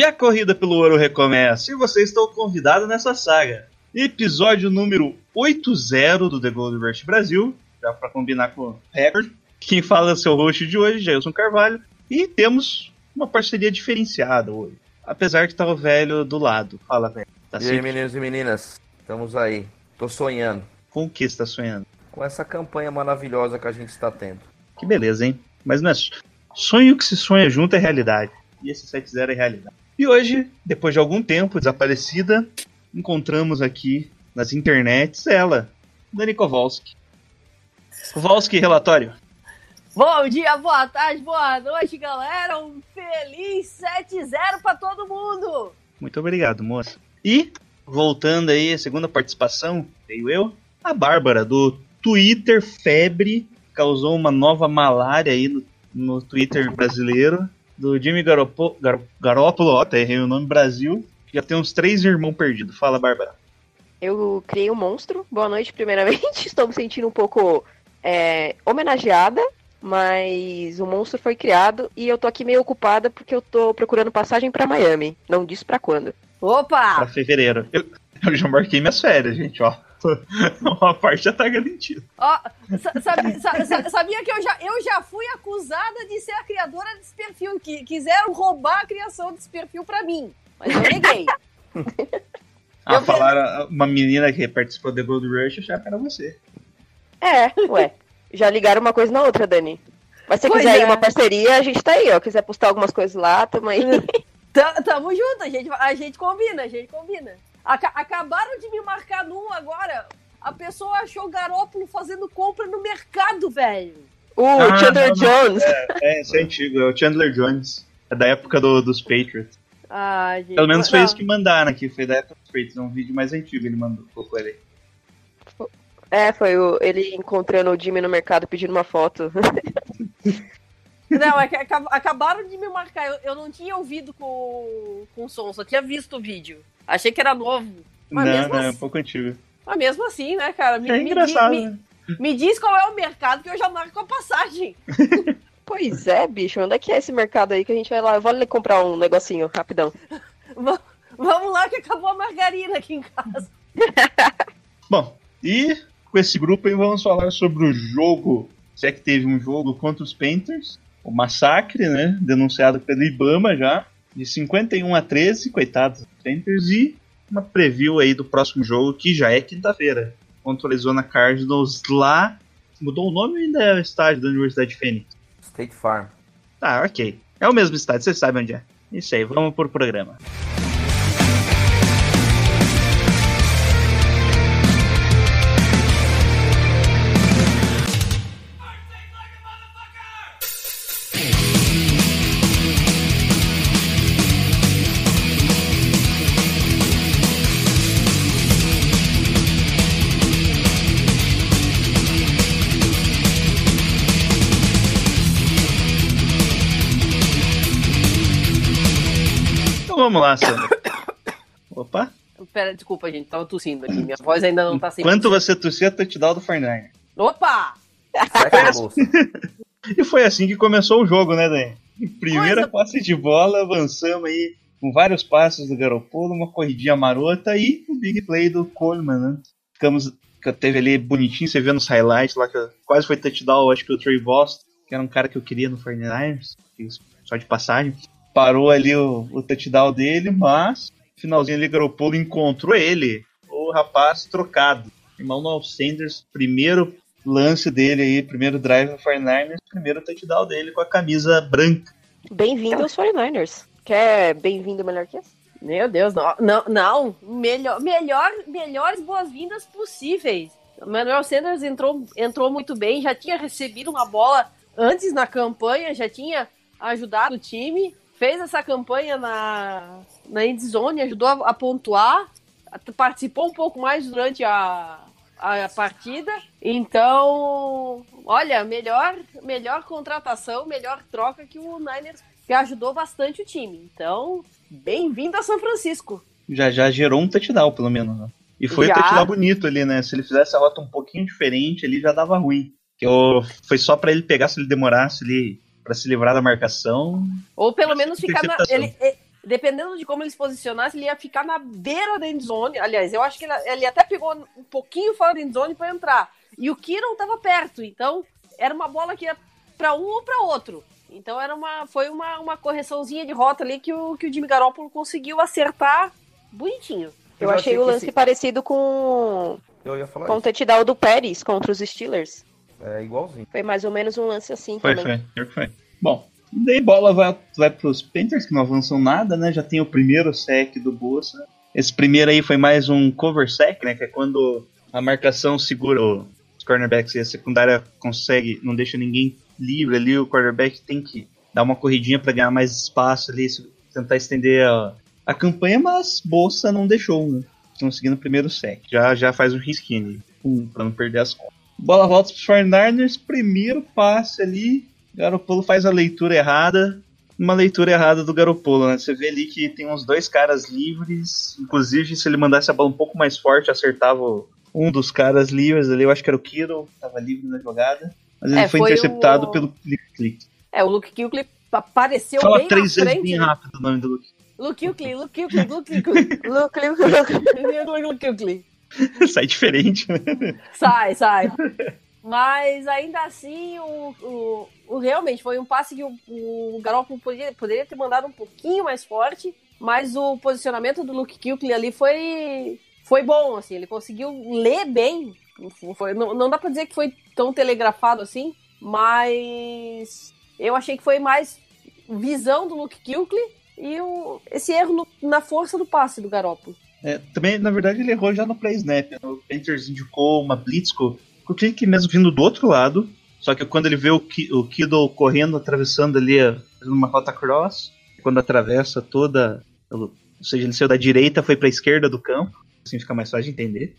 E a corrida pelo ouro recomeça, e você está convidado nessa saga. Episódio número 80 do The Gold Rush Brasil, já para combinar com o recorde. Quem fala é seu host de hoje, Jailson Carvalho, e temos uma parceria diferenciada hoje. Apesar que tá o velho do lado. Fala, velho. Tá E aí, meninos e meninas? Estamos aí. Tô sonhando com o que você tá sonhando? com essa campanha maravilhosa que a gente está tendo. Que beleza, hein? Mas não é so- sonho que se sonha junto é realidade. E esse 7-0 é realidade. E hoje, depois de algum tempo desaparecida, encontramos aqui nas internets ela, Dani Kowalski. Kowalski, relatório. Bom dia, boa tarde, boa noite, galera. Um feliz 7-0 pra todo mundo. Muito obrigado, moça. E, voltando aí, a segunda participação, veio eu, a Bárbara, do Twitter Febre, causou uma nova malária aí no, no Twitter brasileiro, do Jimmy Garopo, Gar, Garoppolo, ó, até errei o nome, Brasil, que já tem uns três irmãos perdidos. Fala, Bárbara. Eu criei um monstro. Boa noite, primeiramente. Estou me sentindo um pouco é, homenageada, mas o monstro foi criado e eu tô aqui meio ocupada porque eu tô procurando passagem pra Miami. Não disse pra quando. Pra Opa! fevereiro. Eu, eu já marquei minhas férias, gente, ó. Uma parte já tá garantida. Ó, sa- sabia que eu já, eu já fui acusada de ser a criadora desse perfil, que quiseram roubar a criação desse perfil pra mim. Mas eu neguei. Ah, Eu- falaram, uma menina que participou do Gold Rush, que era você. É, ué. Já ligaram uma coisa na outra, Dani. Mas se você Pois quiser é. ir uma parceria, a gente tá aí, ó. Quiser postar algumas coisas lá, tamo aí. Ta- Tamo junto, a gente, a gente combina, a gente combina. Aca- acabaram de me marcar num agora. A pessoa achou o Garópolo fazendo compra no mercado, velho. O Ah, Chandler não, não. Jones. É, esse é antigo, é o Chandler Jones. É da época do- dos Patriots. Ah, gente. Pelo menos foi não. isso que mandaram aqui, foi da época dos Patriots. É um vídeo mais antigo ele mandou, colocou ele. É, foi o, ele encontrando o Jimmy no mercado pedindo uma foto. Não, é que acab- acabaram de me marcar. Eu, eu não tinha ouvido com, com o som, só tinha visto o vídeo. Achei que era novo. Mas, não, mesmo, não, é um assim, pouco antigo. mas mesmo assim, né, cara? Me, É me engraçado, di- me, né? me diz qual é o mercado que eu já marco a passagem. Pois é, bicho, onde é que é esse mercado aí que a gente vai lá? Eu vou ali comprar um negocinho, rapidão. Va- Vamos lá que acabou a margarina aqui em casa. Bom, e com esse grupo aí vamos falar sobre o jogo, se é que teve um jogo contra os Panthers, o massacre, né, denunciado pelo Ibama já, de 51 a 13, coitados dos Panthers, e uma preview aí do próximo jogo, que já é quinta-feira, contra o Arizona Cardinals lá, mudou o nome ou ainda é o estádio da Universidade de Phoenix? State Farm. Tá, ok. É o mesmo estádio, vocês sabem onde é. Isso aí, vamos pro programa. Vamos lá, Sandra. Opa. Pera, desculpa, gente, tava tossindo aqui. Minha voz ainda não tá sem. Enquanto você tossia, touchdown do Fortnite. Opa! Bolsa. E foi assim que começou o jogo, né, Dan? Primeira Coisa- passe de bola, avançamos aí com vários passos do Garoppolo, uma corridinha marota e o big play do Coleman, né? Ficamos, que teve ali bonitinho, você vê nos highlights lá, que quase foi touchdown, acho que o Trey Boston, que era um cara que eu queria no 49ers, só de passagem. Parou ali o, o touchdown dele, mas finalzinho ali, Garoppolo encontrou ele, o rapaz trocado. Emmanuel Sanders, primeiro lance dele aí, primeiro drive no 49ers, primeiro touchdown dele com a camisa branca. Bem-vindo aos 49ers. Quer bem-vindo melhor que esse? Meu Deus, não, não, não. Melhor, melhor, melhores boas-vindas possíveis. O Manuel Sanders entrou, entrou muito bem, já tinha recebido uma bola antes na campanha, já tinha ajudado o time, fez essa campanha na, na endzone, ajudou a, a pontuar, participou um pouco mais durante a, a partida. Então, olha, melhor, melhor contratação, melhor troca que o Niners, que ajudou bastante o time. Então, bem-vindo a São Francisco. Já já gerou um touchdown, pelo menos. Né? E foi Já. um touchdown bonito ali, né? Se ele fizesse a rota um pouquinho diferente, ali já dava ruim. Que eu, foi só pra ele pegar, se ele demorasse ali pra se livrar da marcação. Ou pelo menos ficar na. Ele, eh, dependendo de como ele se posicionasse, ele ia ficar na beira da endzone. Aliás, eu acho que ele, ele até pegou um pouquinho fora da endzone para entrar. E o Kiro tava perto, então era uma bola que ia para um ou para outro. Então era uma, foi uma, uma correçãozinha de rota ali que o, que o Jimmy Garoppolo conseguiu acertar bonitinho. Eu já achei o lance esse- parecido com, Eu ia falar com o touchdown do Pérez contra os Steelers. É igualzinho. Foi mais ou menos um lance assim Foi, também. foi. Que foi. Bom, daí bola vai, vai pros Panthers, que não avançam nada, né? Já tem o primeiro sec do Bolsa. Esse primeiro aí foi mais um cover sec, né? Que é quando a marcação segura o- os cornerbacks e a secundária consegue, não deixa ninguém livre ali, o quarterback tem que dar uma corridinha pra ganhar mais espaço ali, tentar estender a, a campanha, mas Bolsa não deixou, né? Conseguindo o primeiro sec. Já, já faz um risquinho ali, pum, pra não perder as contas. Bola volta pros 49ers, primeiro passe ali, Garopolo faz a leitura errada, uma leitura errada do Garopolo, né? Você vê ali que tem uns dois caras livres, inclusive se ele mandasse a bola um pouco mais forte, acertava um dos caras livres ali, eu acho que era o Kiro, tava livre na jogada, mas ele É, foi, foi interceptado o- pelo click click. É, o Luke Kuechly apareceu Fala bem três vezes frente. bem né? rápido o nome do Luke. Luke Kuechly, Luke Kuechly, Luke Kuechly. Luke, Luke. Luke Kuechly. Sai diferente, né? Sai, sai. Mas ainda assim, o, o, o- realmente foi um passe que o, o Garoppolo poderia, poderia ter mandado um pouquinho mais forte, mas o posicionamento do Luke Kuechly ali foi, foi bom, assim, ele conseguiu ler bem. Foi- não, não dá pra dizer que foi tão telegrafado assim, mas eu achei que foi mais visão do Luke Kuechly e o, esse erro no- na força do passe do Garoppolo. É, também, na verdade, ele errou já no play snap. né? O Panthers indicou uma blitz com o clique mesmo vindo do outro lado. Só que quando ele vê o, Ki- o Kiddle correndo, atravessando ali, a- fazendo uma rota cross, quando atravessa toda. Ou seja, ele saiu da direita, foi pra esquerda do campo. Assim fica mais fácil de entender.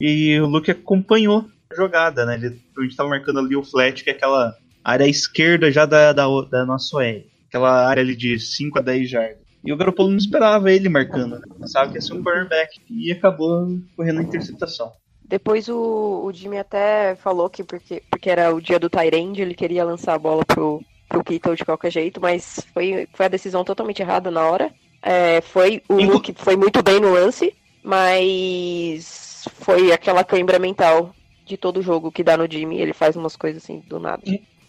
E o Luke acompanhou a jogada, né? Ele a gente tava marcando ali o flat, que é aquela área esquerda já da, da, da nossa OL. Aquela área ali de 5 a 10 jardas. E o Garoppolo não esperava ele marcando, né? Pensava que ia ser um cornerback. E acabou correndo a interceptação. Depois o, o Jimmy até falou que porque, porque era o dia do Tyrande, ele queria lançar a bola pro, pro Kittle de qualquer jeito, mas foi, foi a decisão totalmente errada na hora. É, foi o Inclu- Luke foi muito bem no lance, mas foi aquela cãibra mental de todo jogo que dá no Jimmy, ele faz umas coisas assim do nada.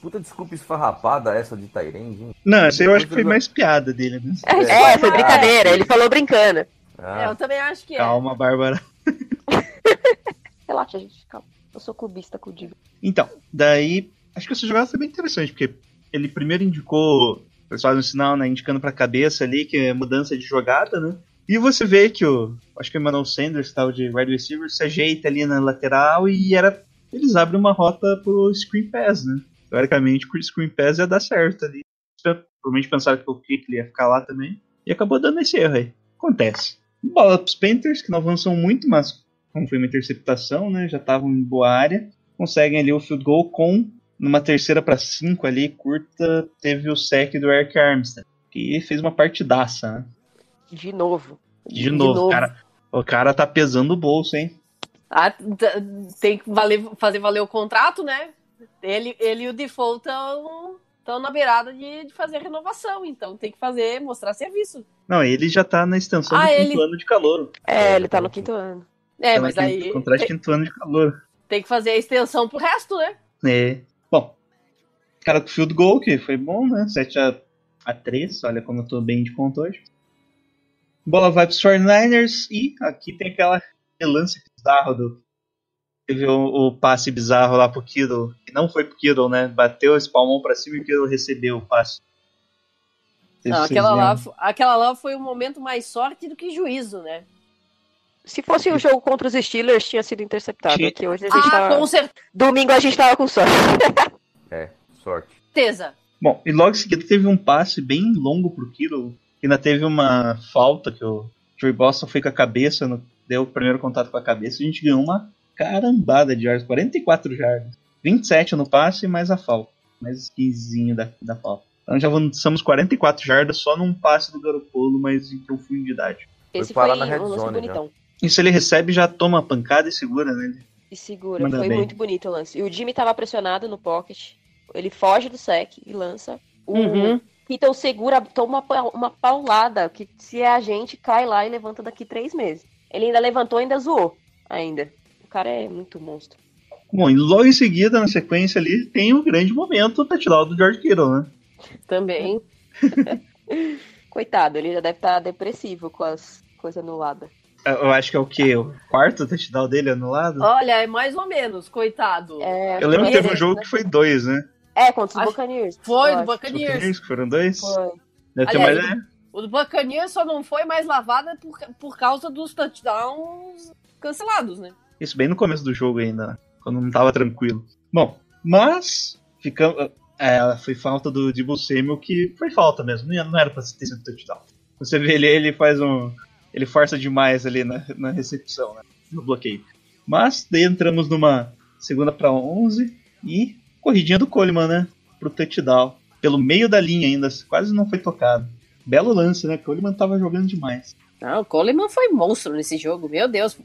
Puta desculpa esfarrapada essa de Tyrande, hein? Não, essa eu acho que foi mais piada dele, né? É, foi brincadeira, ele falou brincando. É, Ah, eu também acho que é. Calma, Bárbara. Relaxa, gente, calma. Eu sou clubista com o Jimmy. Então, daí, acho que essa jogada foi bem interessante, porque ele primeiro indicou, eles fazem um sinal, né, indicando pra cabeça ali que é mudança de jogada, né? E você vê que o, acho que o Emmanuel Sanders, que tava de wide receiver, se ajeita ali na lateral e era, eles abrem uma rota pro screen pass, né? Teoricamente, o screen pass ia dar certo ali. Provavelmente pensaram que o Kickley ia ficar lá também. E acabou dando esse erro aí. Acontece. Bola pros Panthers, que não avançam muito, mas como foi uma interceptação, né? Já estavam em boa área. Conseguem ali o field goal com numa terceira para cinco ali, curta, teve o sec do Eric Armstead, que fez uma partidaça, né? De novo. De, novo, Cara, o cara tá pesando o bolso, hein? Ah, tem que valer- fazer valer o contrato, né? Ele, ele e o Default estão na beirada de, de fazer renovação, então tem que fazer, mostrar serviço. Não, ele já tá na extensão Ah, do quinto ele- ano de calor. É, ele tá no quinto ano. É, Tá mas no aí quinto- Contrato de quinto ano de calor. tem que fazer a extensão pro resto, né? É. Bom, cara com field goal, que foi bom, né? 7 a, a 3, olha como eu tô bem de conta hoje. Bola vai pros 49ers e aqui tem aquela aquele lance bizarro do. Teve o, o passe bizarro lá pro Kittle, não foi pro Kittle, né? Bateu, espalmou pra cima e o Kittle recebeu o passe. Não, aquela, lá, aquela lá foi um momento mais sorte do que juízo, né? Se fosse o jogo contra os Steelers, tinha sido interceptado. Tinha. Aqui hoje a gente Ah, tava... com Domingo a gente tava com sorte. é, sorte. certeza. Bom, e logo em seguida teve um passe bem longo pro Kittle. Ainda teve uma falta que o Joey Boston foi com a cabeça, no- deu o primeiro contato com a cabeça. A gente ganhou uma carambada de yards, 44 jardas. 27 no passe, mais a falta. Mais 15 da, da falta. Então já avançamos 44 jardas só num passe do Garoppolo, mas em profundidade. Esse parar foi na red um lance zone, bonitão. E se ele recebe, já toma a pancada e segura, né? E segura. Manda foi bem. muito bonito o lance. E o Jimmy tava pressionado no pocket. Ele foge do sec e lança. O Uhum. Então segura, toma uma, pa- uma paulada. Que se é a gente, cai lá e levanta daqui três meses. Ele ainda levantou e ainda zoou. Ainda. O cara é muito monstro. Bom, e logo em seguida, na sequência ali, tem o grande momento, touchdown do George Kittle, né? Também. Coitado, ele já deve estar depressivo com as coisas anuladas. Eu acho que é o quê? O quarto touchdown dele anulado? Olha, é mais ou menos, coitado. É, Eu lembro que teve um merece, jogo né? que foi dois, né? É, contra os Acho- Buccaneers. Foi do acho. Buccaneers. que foram dois? Foi. Deve ter mais, né? O do Buccaneers só não foi mais lavada por, por causa dos touchdowns cancelados, né? Isso bem no começo do jogo ainda, né? Quando não tava tranquilo. Bom, mas ficamos. É, foi falta do Debo Samuel que foi falta mesmo, não era pra ter sido touchdown. Você vê ele, ele faz um. Ele força demais ali na, na recepção, né? No bloqueio. Mas daí entramos numa segunda pra 11 e corridinha do Coleman, né? Pro touchdown. Pelo meio da linha ainda, quase não foi tocado. Belo lance, né? Coleman tava jogando demais. Não, o Coleman foi monstro nesse jogo, meu Deus.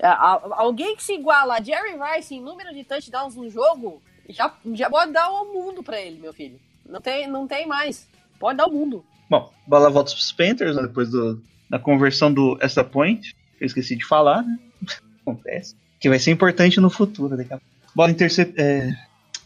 A- Alguém que se iguala a Jerry Rice em número de touchdowns no jogo, já, já pode dar o mundo pra ele, meu filho. Não tem, não tem mais. Pode dar o mundo. Bom, bola volta pros Panthers, né, depois do, da conversão do extra point, eu esqueci de falar, né? Acontece. Que vai ser importante no futuro daqui a. Bola intercept. É,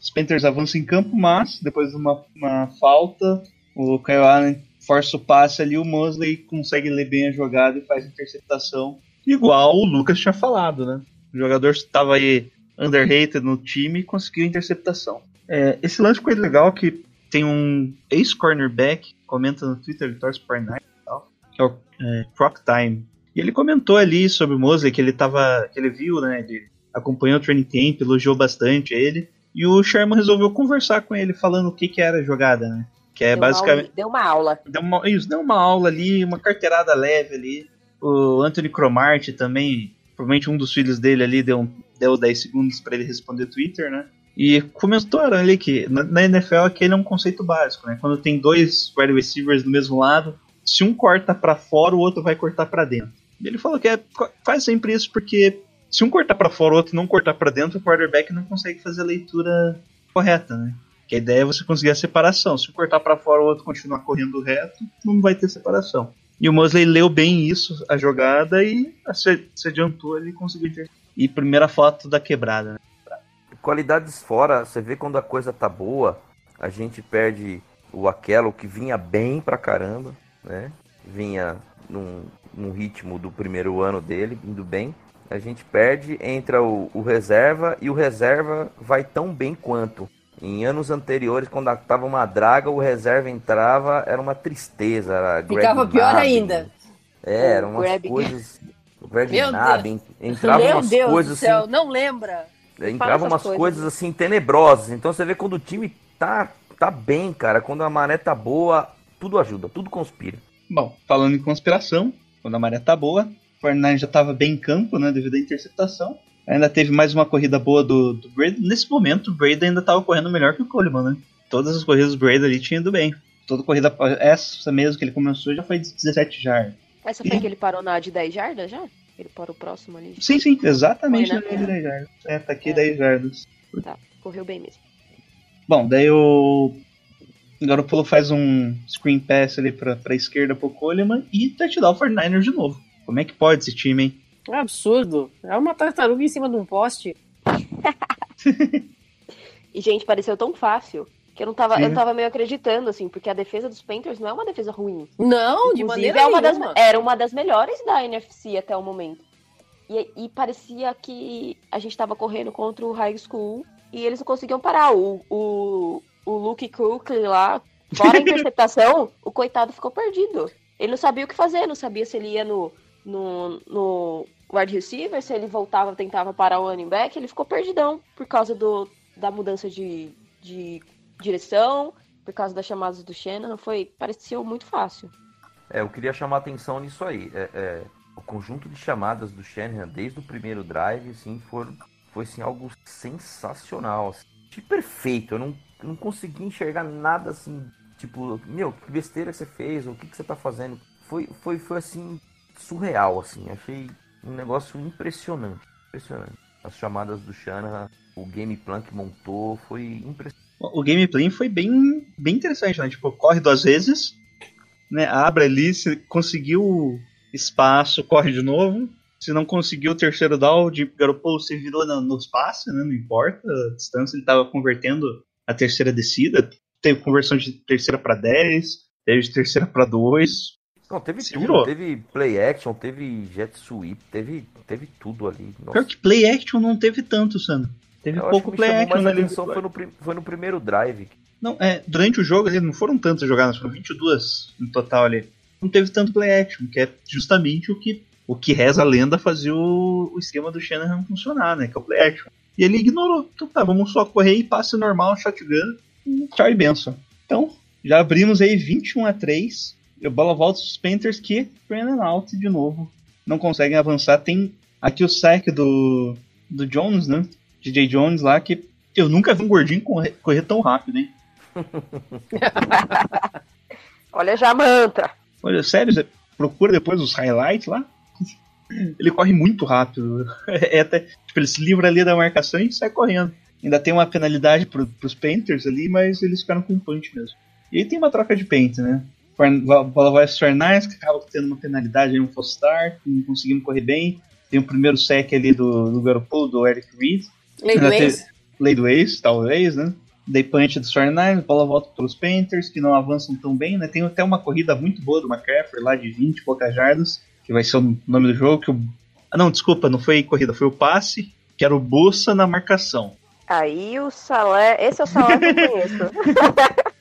os Panthers avançam em campo, mas depois de uma, uma falta, o Kyle Allen força o passe ali, o Mosley consegue ler bem a jogada e faz interceptação. Igual o Lucas tinha falado, né? O jogador estava aí underrated no time e conseguiu a interceptação. É, esse lance ficou legal que tem um ex-cornerback, comenta no Twitter, ele torce Nike e tal, que é o é, Croc Time. E ele comentou ali sobre o Mosley, que ele tava. que ele viu, né? Ele acompanhou o training camp, elogiou bastante ele. E o Sherman resolveu conversar com ele, falando o que, que era a jogada, né? Que é deu, uma basicamente. aula, deu uma aula. Deu uma, isso, deu uma aula ali, uma carteirada leve ali. O Anthony Cromartie também, provavelmente um dos filhos dele ali deu, deu 10 segundos para ele responder Twitter, né? E comentou ali que na, NFL aquele é um conceito básico, né? Quando tem dois wide receivers do mesmo lado, se um corta para fora, o outro vai cortar para dentro. E ele falou que é, faz sempre isso porque se um cortar para fora, o outro não cortar para dentro, o quarterback não consegue fazer a leitura correta, né? Que a ideia é você conseguir a separação. Se um cortar para fora, o outro continuar correndo reto, não vai ter separação. E o Mosley leu bem isso, a jogada, e se, se adiantou, ele conseguiu. E primeira foto da quebrada, né? Qualidades fora, você vê quando a coisa tá boa, a gente perde o Aquelo que vinha bem pra caramba, né? Vinha num, num ritmo do primeiro ano dele, indo bem. A gente perde, entra o, o reserva e o reserva vai tão bem quanto. Em anos anteriores, quando tava uma draga, o reserva entrava, era uma tristeza. Era Greg Ficava pior Nabin. ainda. É, eram umas Greg- coisas. O Greg Meu Nabin, entrava Meu umas Deus coisas do céu, assim. não lembra. Entravam essas umas coisas. coisas assim tenebrosas. Então você vê quando o time tá, tá bem, cara. Quando a maré tá boa, tudo ajuda, tudo conspira. Bom, falando em conspiração, quando a maré tá boa, o Fortnite já tava bem em campo, né, devido à interceptação. Ainda teve mais uma corrida boa do, do Brady. Nesse momento, o Brady ainda tava correndo melhor que o Coleman, né? Todas as corridas do Brady ali tinham ido bem. Toda corrida, essa mesmo que ele começou, já foi de 17 jardas. Essa foi que ele parou na de 10 jardas já? Ele parou próximo ali. Sim, sim, exatamente Foi, na linha de 10 jardas. É, tá aqui É. 10 jardas. Tá, correu bem mesmo. Bom, daí o Garoppolo faz um screen pass ali pra, pra esquerda pro Coleman e touchdown o 49ers de novo. Como é que pode esse time, hein? É absurdo. É uma tartaruga em cima de um poste. E, gente, pareceu tão fácil que eu não tava, Sim. eu tava meio acreditando, assim, porque a defesa dos Panthers não é uma defesa ruim. Não, de Inclusive, maneira é uma das, nenhuma. era uma das melhores da NFC até o momento. E, e parecia que a gente tava correndo contra o High School e eles não conseguiam parar. O, o, o Luke Kuechly lá, fora a interceptação, o coitado ficou perdido. Ele não sabia o que fazer, não sabia se ele ia no, no, no wide receiver, se ele voltava, tentava parar o running back, ele ficou perdidão por causa do, da mudança de, de direção por causa das chamadas do Shannon, foi, pareceu muito fácil. É, eu queria chamar atenção nisso aí. É, é, o conjunto de chamadas do Shanahan desde o primeiro drive, assim, foi, foi assim, algo sensacional. Assim. De perfeito. Eu não, eu não consegui enxergar nada assim, tipo, meu, que besteira você fez, o que, que você tá fazendo. Foi, foi, foi assim, surreal, assim. Achei um negócio impressionante. Impressionante. As chamadas do Shanahan, o game plan que montou, foi impressionante. O gameplay foi bem, bem interessante, né? Tipo, corre duas vezes, né? Abre ali, se conseguiu espaço, corre de novo. Se não conseguiu o terceiro down, de Garoppolo se virou no, no espaço, né? Não importa a distância, ele estava convertendo a terceira descida. Teve conversão de terceira para 10, teve de terceira para 2. Não, teve Se tudo. virou. Teve play action, teve jet sweep, teve, teve tudo ali. Nossa. Pior que play action não teve tanto, Sandro. Teve Eu pouco play action mais né? atenção foi no, foi no primeiro drive. Não, é, durante o jogo ali, não foram tantas jogadas, foram 22 no total ali. Não teve tanto play action, que é justamente o que, o que reza a lenda fazia o, o esquema do Shanahan funcionar, né? Que é o play action. E ele ignorou. Então tá, vamos só correr e passe normal, shotgun, e tchau e benção. Então, já abrimos aí 21 a 3 E a bola volta os Panthers que, Brandon out de novo, não conseguem avançar. Tem aqui o sack do, do Jones, né? DJ Jones lá, que eu nunca vi um gordinho correr, correr tão rápido, hein? Olha já a mantra. Olha, sério, você procura depois os highlights lá. Ele corre muito rápido. É até, tipo, ele se livra ali da marcação e sai correndo. Ainda tem uma penalidade pro, pros Panthers ali, mas eles ficaram com um punch mesmo. E aí tem uma troca de paint, né? A bola vai aos Fernandes, que acaba tendo uma penalidade aí, um false start, não conseguimos correr bem. Tem o primeiro sec ali do, do Garoppolo, do Eric Reed. Do do ex, talvez, né? Daí punch dos 49, bola volta para os Panthers, que não avançam tão bem, né? Tem até uma corrida muito boa do McCaffrey lá de 20 e poucas jardas, que vai ser o nome do jogo. Que o... Ah, não, desculpa, não foi corrida, foi o passe, que era o Bossa na marcação. Aí o Salé. Esse é o Salé que eu conheço.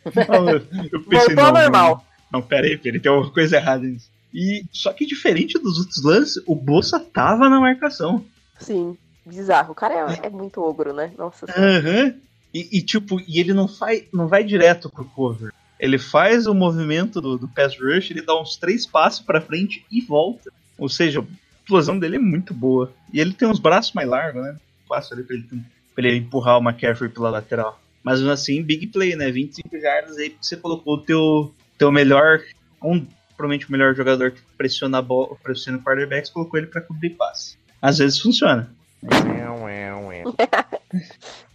Não, eu, eu Voltou normal. Não, pera aí, aí, tem alguma coisa errada nisso. E, só que diferente dos outros lances, o Bossa tava na marcação. Sim, bizarro. O cara é, é muito ogro, né? Nossa senhora. Aham. E, e, tipo, e ele não, faz, não vai direto pro cover. Ele faz o movimento do, do pass rush, ele dá uns três passos pra frente e volta. Ou seja, a explosão dele é muito boa. E ele tem uns braços mais largos, né? Fácil ali pra ele, pra ele empurrar o McCaffrey pela lateral. Mas assim, big play, né? 25 jardas aí você colocou o teu, teu melhor. Um, provavelmente o melhor jogador que pressiona a bola, pressiona o quarterback, colocou ele pra cobrir passe. Às vezes funciona.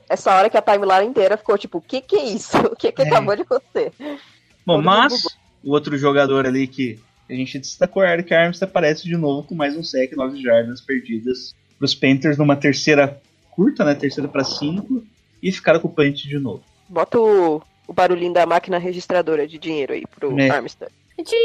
Essa hora que a timeline inteira ficou tipo, o que que é isso? O que que É. acabou de acontecer? Bom, Todo mas mundo o outro jogador ali que a gente destacou, Eric Armstead, aparece de novo com mais um sec, 9 jardas perdidas para os Panthers numa terceira curta, né? Terceira para 5 e ficaram com o punch de novo. Bota o, o barulhinho da máquina registradora de dinheiro aí pro É. Armstead.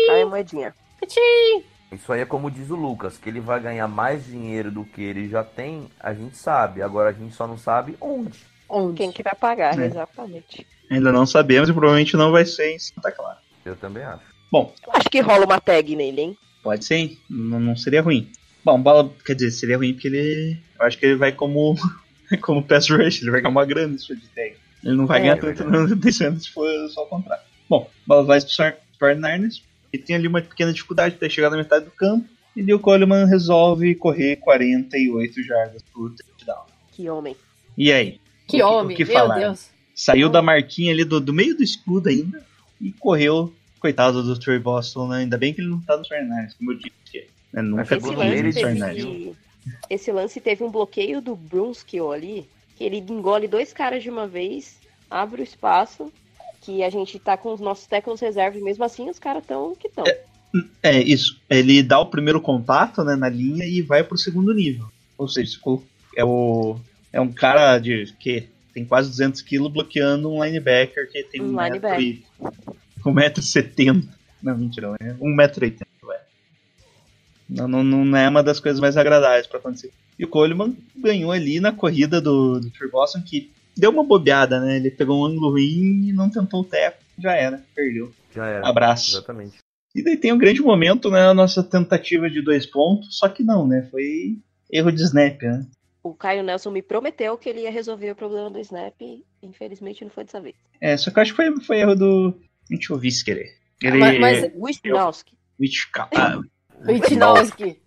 Cai a moedinha. tchim. Isso aí é como diz o Lucas, que ele vai ganhar mais dinheiro do que ele já tem, a gente sabe. Agora a gente só não sabe onde. Onde? Quem que vai pagar, É. exatamente. Ainda não sabemos e provavelmente não vai ser em Santa Clara. Eu também acho. Eu acho que rola uma tag nele, hein? Pode ser, hein? não, não seria ruim. Bom, bola, quer dizer, seria ruim porque ele. Eu acho que ele vai como. como pass rush, ele vai ganhar uma grana isso de tag. Ele não vai É, ganhar é tanto não, descendo se for só o contrário. Bom, bola vai para o Niners. Ele tem ali uma pequena dificuldade para chegar na metade do campo. E o Coleman resolve correr 48 jardas por touchdown. Que homem. E aí? Que O homem, o que meu falar? Deus. Saiu da marquinha ali do, do meio do escudo ainda e correu. Coitado do Trey Boston, né? Ainda bem que ele não tá nos 49ers, como eu disse. Né? Nunca Esse no lance. 49ers. teve, esse lance teve um bloqueio do Brunskill ali, que ele engole dois caras de uma vez, abre o espaço, que a gente tá com os nossos técnicos reservas, mesmo assim os caras tão que tão. É, isso. Ele dá o primeiro contato né, na linha e vai pro segundo nível. Ou seja, é, o, é um cara de que tem quase 200 quilos bloqueando um linebacker que tem Um 1,70m. 1,70m. Não, mentira, é 1,80m. Não, não, não é uma das coisas mais agradáveis para acontecer. E o Coleman ganhou ali na corrida do, do Boston, que deu uma bobeada, né? Ele pegou um ângulo ruim e não tentou o teco. Já era, perdeu. Já era. Abraço. Exatamente. E daí tem um grande momento, né? A nossa tentativa de dois pontos, só que não, né? Foi erro de snap, né? o Caio Nelson me prometeu que ele ia resolver o problema do Snap. e, Infelizmente não foi dessa vez. É, só que eu acho que foi, foi erro do Mitchoviski. Ele. Mas- mas- Wisnowski. Mitchka- Wisnowski.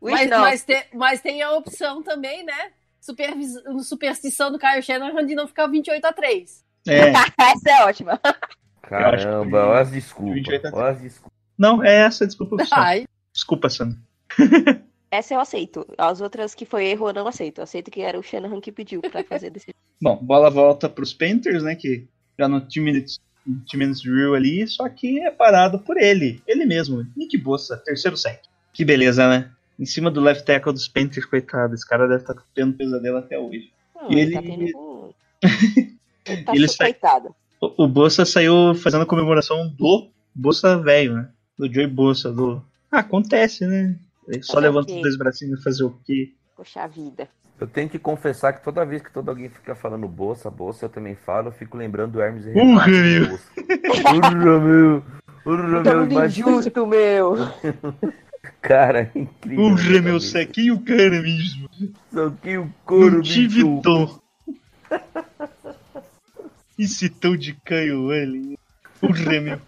Mas, mas, tem, mas tem a opção também, né? Supervis... Superstição do Caio Shanahan de não ficar 28 a 3 é, Essa é ótima. Caramba, olha as desculpas. 28 a Olha as desculpas. não, é essa a desculpa oficial. Desculpa, Sandro. Essa eu aceito. As outras que foi erro eu não aceito. Eu aceito que era o Shanahan que pediu pra fazer desse Bom, bola volta pros Panthers, né? Que já no time time minutes drill ali, só que é parado por ele, ele mesmo, Nick Bossa, terceiro sec. Que beleza, né? Em cima do left tackle dos Panthers, coitado, esse cara deve estar tendo pesadelo até hoje. Hum, E ele- tá tendo. Ele tá Ele coitado. O, o Bossa saiu fazendo a comemoração do Bossa velho, né? Do Joey Bossa, do... Ah, acontece, né? Ele só levanta os dois bracinhos e fazer o quê? Poxa vida. Eu tenho que confessar que toda vez que todo alguém fica falando bolsa, bolsa, eu também falo, eu fico lembrando do Hermes e Urra, Renato. meu. Urra, meu! Urra, meu! muito Imagina, injusto, meu. cara, é incrível. Urra, meu sabe? sequinho, cara mesmo. Só que o couro, Não tive bicho. dó. Esse tão de canho, velho. Urra, meu.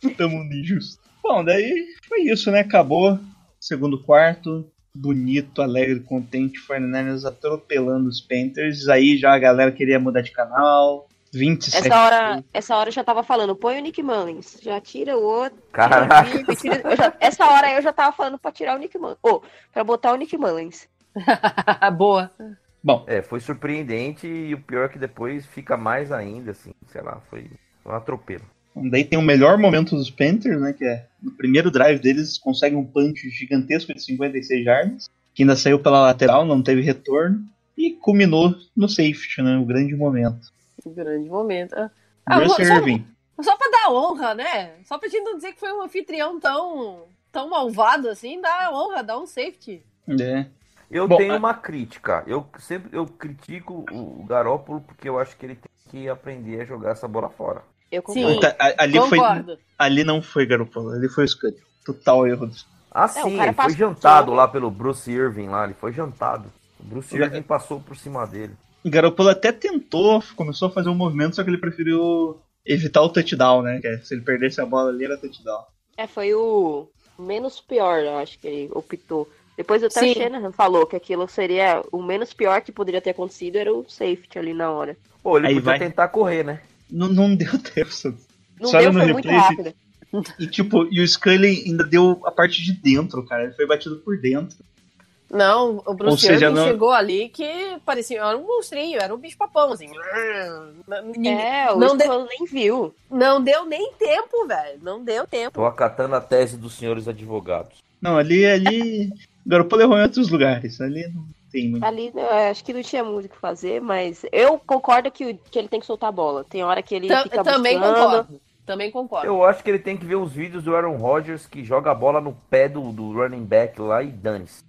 Puta mundo injusto. Bom, daí foi isso, né? Acabou. Segundo quarto. Bonito, alegre, contente. 49ers atropelando os Panthers. Aí já a galera queria mudar de canal. 27. Essa hora, essa hora eu já tava falando, põe o Nick Mullins. Já tira o outro. tira o Caraca. Tira- eu já- essa hora eu já tava falando pra tirar o Nick Mullins. Ou, pra botar o Nick Mullins. boa. Bom, É, foi surpreendente e o pior é que depois fica mais ainda, assim, sei lá, foi um atropelo. Daí tem o melhor momento dos Panthers, né? Que é no primeiro drive deles, conseguem um punch gigantesco de 56 yards. Que ainda saiu pela lateral, não teve retorno. E culminou no safety, né? O grande momento. Um grande momento. Ah, Ah, Bruce só- Irving. Só pra dar honra, né? Só pra gente não dizer que foi um anfitrião tão, tão malvado assim, dá honra, dá um safety. É. Eu Bom, tenho a- uma crítica. Eu sempre eu critico o o Garópolo porque eu acho que ele tem que aprender a jogar essa bola fora. Eu Sim. concordo. A- ali, foi, Concordo. ali não foi Garoppolo, ali foi o Scud. Total erro. Ah, sim, ele foi jantado lá pelo Bruce Irving lá, ele foi jantado. O Bruce Irving passou por cima dele. O Garoppolo até tentou, começou a fazer um movimento, só que ele preferiu evitar o touchdown, né? Que é, se ele perdesse a bola ali, era touchdown. É, foi o menos pior, eu acho que ele optou. Depois até Sim. o Shanahan falou que aquilo seria o menos pior que poderia ter acontecido era o safety ali na hora. Pô, ele Aí podia vai. tentar correr, né? Não, não deu tempo, Santos. Não Só deu, no foi muito replay, rápido. E tipo, e o Scully ainda deu a parte de dentro, cara. Ele foi batido por dentro. Não, o Bruce Ou seja, não- chegou ali que parecia era um monstrinho, era um bicho papão, assim. É, o não, de- Scully nem viu. não deu nem tempo, velho. Não deu tempo. Tô acatando a tese dos senhores advogados. Não, ali, ali. O Garoppolo errou em outros lugares. Ali não tem muito. Ali, eu acho que não tinha muito o que fazer, mas eu concordo que, que ele tem que soltar a bola. Tem hora que ele Ta- fica também buscando. concordo. Também concordo. Eu acho que ele tem que ver os vídeos do Aaron Rodgers que joga a bola no pé do, do running back lá e dane-se.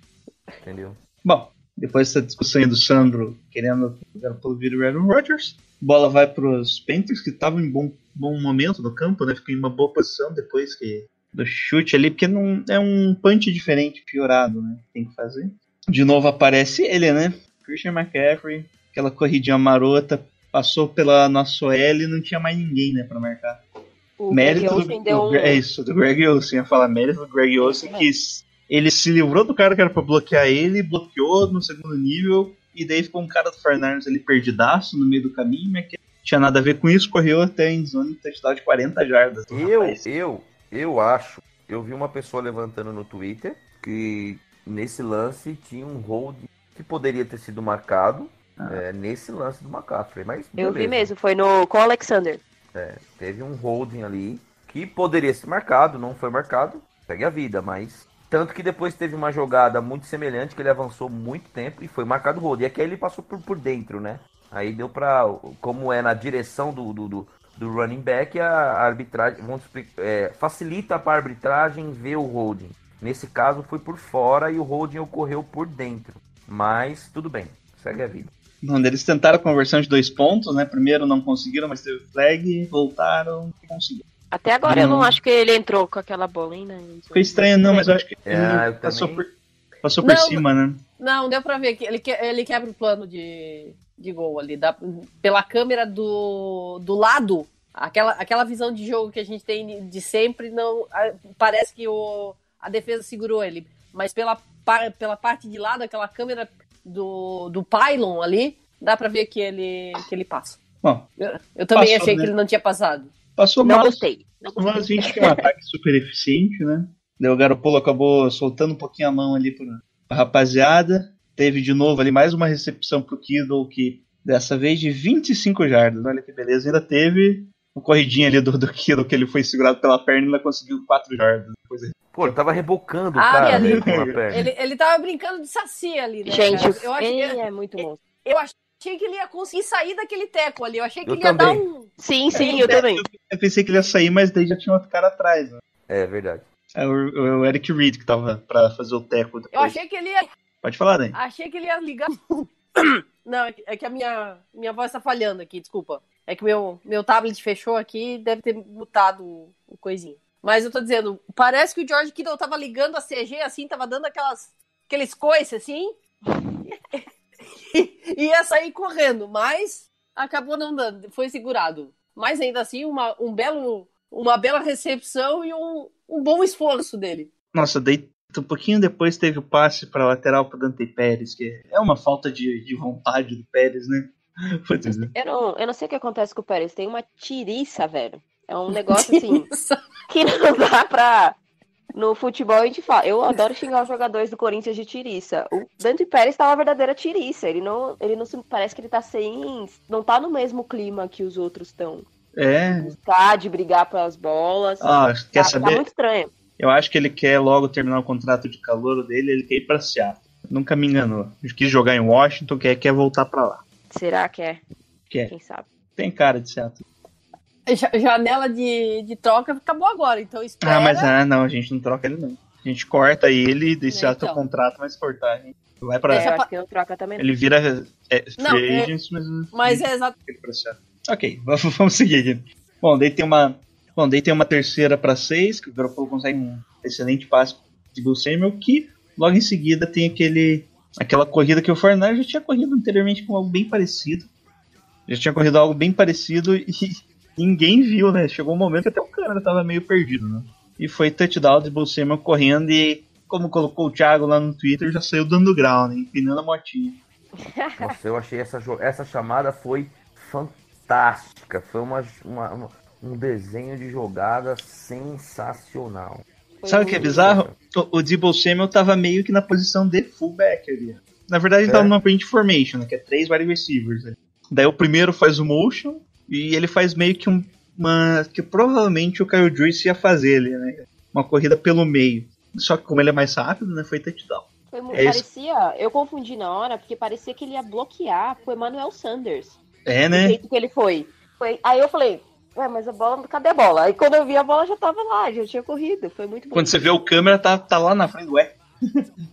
Entendeu? Bbom, depois dessa discussão aí do Sandro querendo que o Garoppolo vire o Aaron Rodgers, bola vai pros Panthers, que estavam em bom, bom momento no campo, né? Ficou em uma boa posição depois que do chute ali, porque não é um punch diferente, piorado, né? Tem que fazer. De novo aparece ele, né? Christian McCaffrey, aquela corridinha marota, passou pela nossa OL e não tinha mais ninguém, né, pra marcar. O Mérito Greg do, do- um... É isso, do Greg Olsen. Ia falar mérito do Greg Olsen, que s- ele se livrou do cara que era pra bloquear ele, bloqueou no segundo nível, e daí ficou um cara do Fernandes ali perdidaço no meio do caminho, mas que não tinha nada a ver com isso, correu até a endzone e touchdown de 40 jardas. Eu, Rapaz, eu, eu acho. Eu vi uma pessoa levantando no Twitter que nesse lance tinha um hold que poderia ter sido marcado é, nesse lance do McCaffrey. Mas Eu vi beleza. mesmo, foi no com o Alexander. É, teve um holding ali que poderia ser marcado, não foi marcado, segue a vida, mas. Tanto que depois teve uma jogada muito semelhante que ele avançou muito tempo e foi marcado holding. E aqui ele passou por, por dentro, né? Aí deu pra. Como é na direção do, do, do, do running back, a, a arbitragem. Vamos explicar, é, facilita pra arbitragem ver o holding. Nesse caso foi por fora e o holding ocorreu por dentro. Mas tudo bem, segue a vida. Bom, eles tentaram a conversão de dois pontos, né? Primeiro não conseguiram, mas teve flag, voltaram e conseguiram. Até agora eu Não. acho que ele entrou com aquela bola ainda. Ficou estranho, não, mas eu acho que ele É, eu passou, por, passou por Não, cima, né? Não, deu pra ver que ele, que- ele quebra o plano de, de gol ali. dá- pela câmera do, do lado, aquela, aquela visão de jogo que a gente tem de sempre, não parece que o, a defesa segurou ele. Mas pela, pela parte de lado, aquela câmera do, do pylon ali, dá pra ver que ele, que ele passa. Bom, Eu, eu também Passou, achei né? que ele não tinha passado. passou Não mal. gostei. Não gostei. Mas a gente tem um ataque super eficiente, né? Daí o Garoppolo acabou soltando um pouquinho a mão ali pra, pra rapaziada. Teve de novo ali mais uma recepção pro Kittle, que dessa vez de 25 jardas. Olha que beleza. Ainda teve uma corridinha ali do, do Kittle, que ele foi segurado pela perna e ainda conseguiu 4 jardas. Depois ele- Pô, ele tava rebocando o Ah, cara ali. com a perna. Ele, ele tava brincando de saci ali, né? Gente, cara? o eu, achei, é muito bom. eu achei que ele ia conseguir sair daquele teco ali. Eu achei que Eu ele ia dar também. um. Sim, sim, eu também. Eu pensei que ele ia sair, mas daí já tinha outro cara atrás. Né? É verdade. É o, o Eric Reed que tava pra fazer o teco Eu depois. achei que ele ia. Pode falar, Dani. Achei que ele ia ligar. Não, é que, é que a minha, minha voz tá falhando aqui, desculpa. É que meu, meu tablet fechou aqui deve ter mutado o, coisinho. Mas eu tô dizendo, parece que o George Kittle tava ligando a CG assim, tava dando aquelas, aqueles coices assim. e ia sair correndo, mas acabou não dando, foi segurado. Mas ainda assim, uma, um belo, uma bela recepção e um, um bom esforço dele. Nossa, daí um pouquinho depois teve o passe pra lateral pro Dante Pérez, que é uma falta de, de vontade do Pérez, né? Eu não, eu não sei o que acontece com o Pérez. Tem uma tiriça, velho. É um negócio assim que não dá pra. No futebol a gente fala. Eu adoro xingar os jogadores do Corinthians de tiriça. O Dante Pérez tá uma verdadeira tiriça. Ele não, ele não se, parece que ele tá sem. Não tá no mesmo clima que os outros estão. É. Tá, de brigar pelas bolas. Ah, quer tá, saber? tá muito estranho. Eu acho que ele quer logo terminar o contrato de calor dele, ele quer ir pra Seattle. Nunca me enganou. Ele quis jogar em Washington, quer, quer voltar pra lá. Será que é? Quer. Quem sabe? Tem cara de. Ja- Janela de, de troca acabou agora, então espera. Ah, mas ah, não, a gente não troca ele não. A gente corta ele e desse Seattle Então. o contrato, mas cortar. hein? Vai pra. Deixa É, eu acho que não troca também. não. Ele vira é, free Não, é- agents, mas. Mas é exato. Ok, vamos, vamos seguir aqui. Bom, daí tem uma. Bom, daí tem uma terceira pra seis, que o Garoppolo consegue um excelente passe de Bill Samuel, que logo em seguida tem aquele. Aquela corrida que o Fortnite já tinha corrido anteriormente com algo bem parecido. Já tinha corrido algo bem parecido e ninguém viu, né? Chegou um momento que até o cara tava meio perdido, né? E foi touchdown de Samuel correndo e, como colocou o Thiago lá no Twitter, já saiu dando grau, né? Empinando a motinha. Nossa, eu achei essa, essa chamada foi fantástica. Foi uma- uma- um desenho de jogada sensacional. Foi Sabe o que é bizarro? O, o Debo Samuel tava meio que na posição de fullback ali. Na verdade, ele É. tava numa print formation, né, que é três wide receivers. ali. Daí o primeiro faz o motion e ele faz meio que um- uma. que provavelmente o Kyle Juice ia fazer ali, né? Uma corrida pelo meio. Só que como ele é mais rápido, né? Foi touchdown. Foi É isso. parecia, eu confundi na hora, porque parecia que ele ia bloquear pro Emmanuel Sanders. É, Do né? jeito que ele foi. foi. Aí eu falei, ué, mas a bola, cadê a bola? Aí quando eu vi a bola já tava lá, já tinha corrido. Foi muito bom. Quando você vê o câmera, tá, tá lá na frente, ué.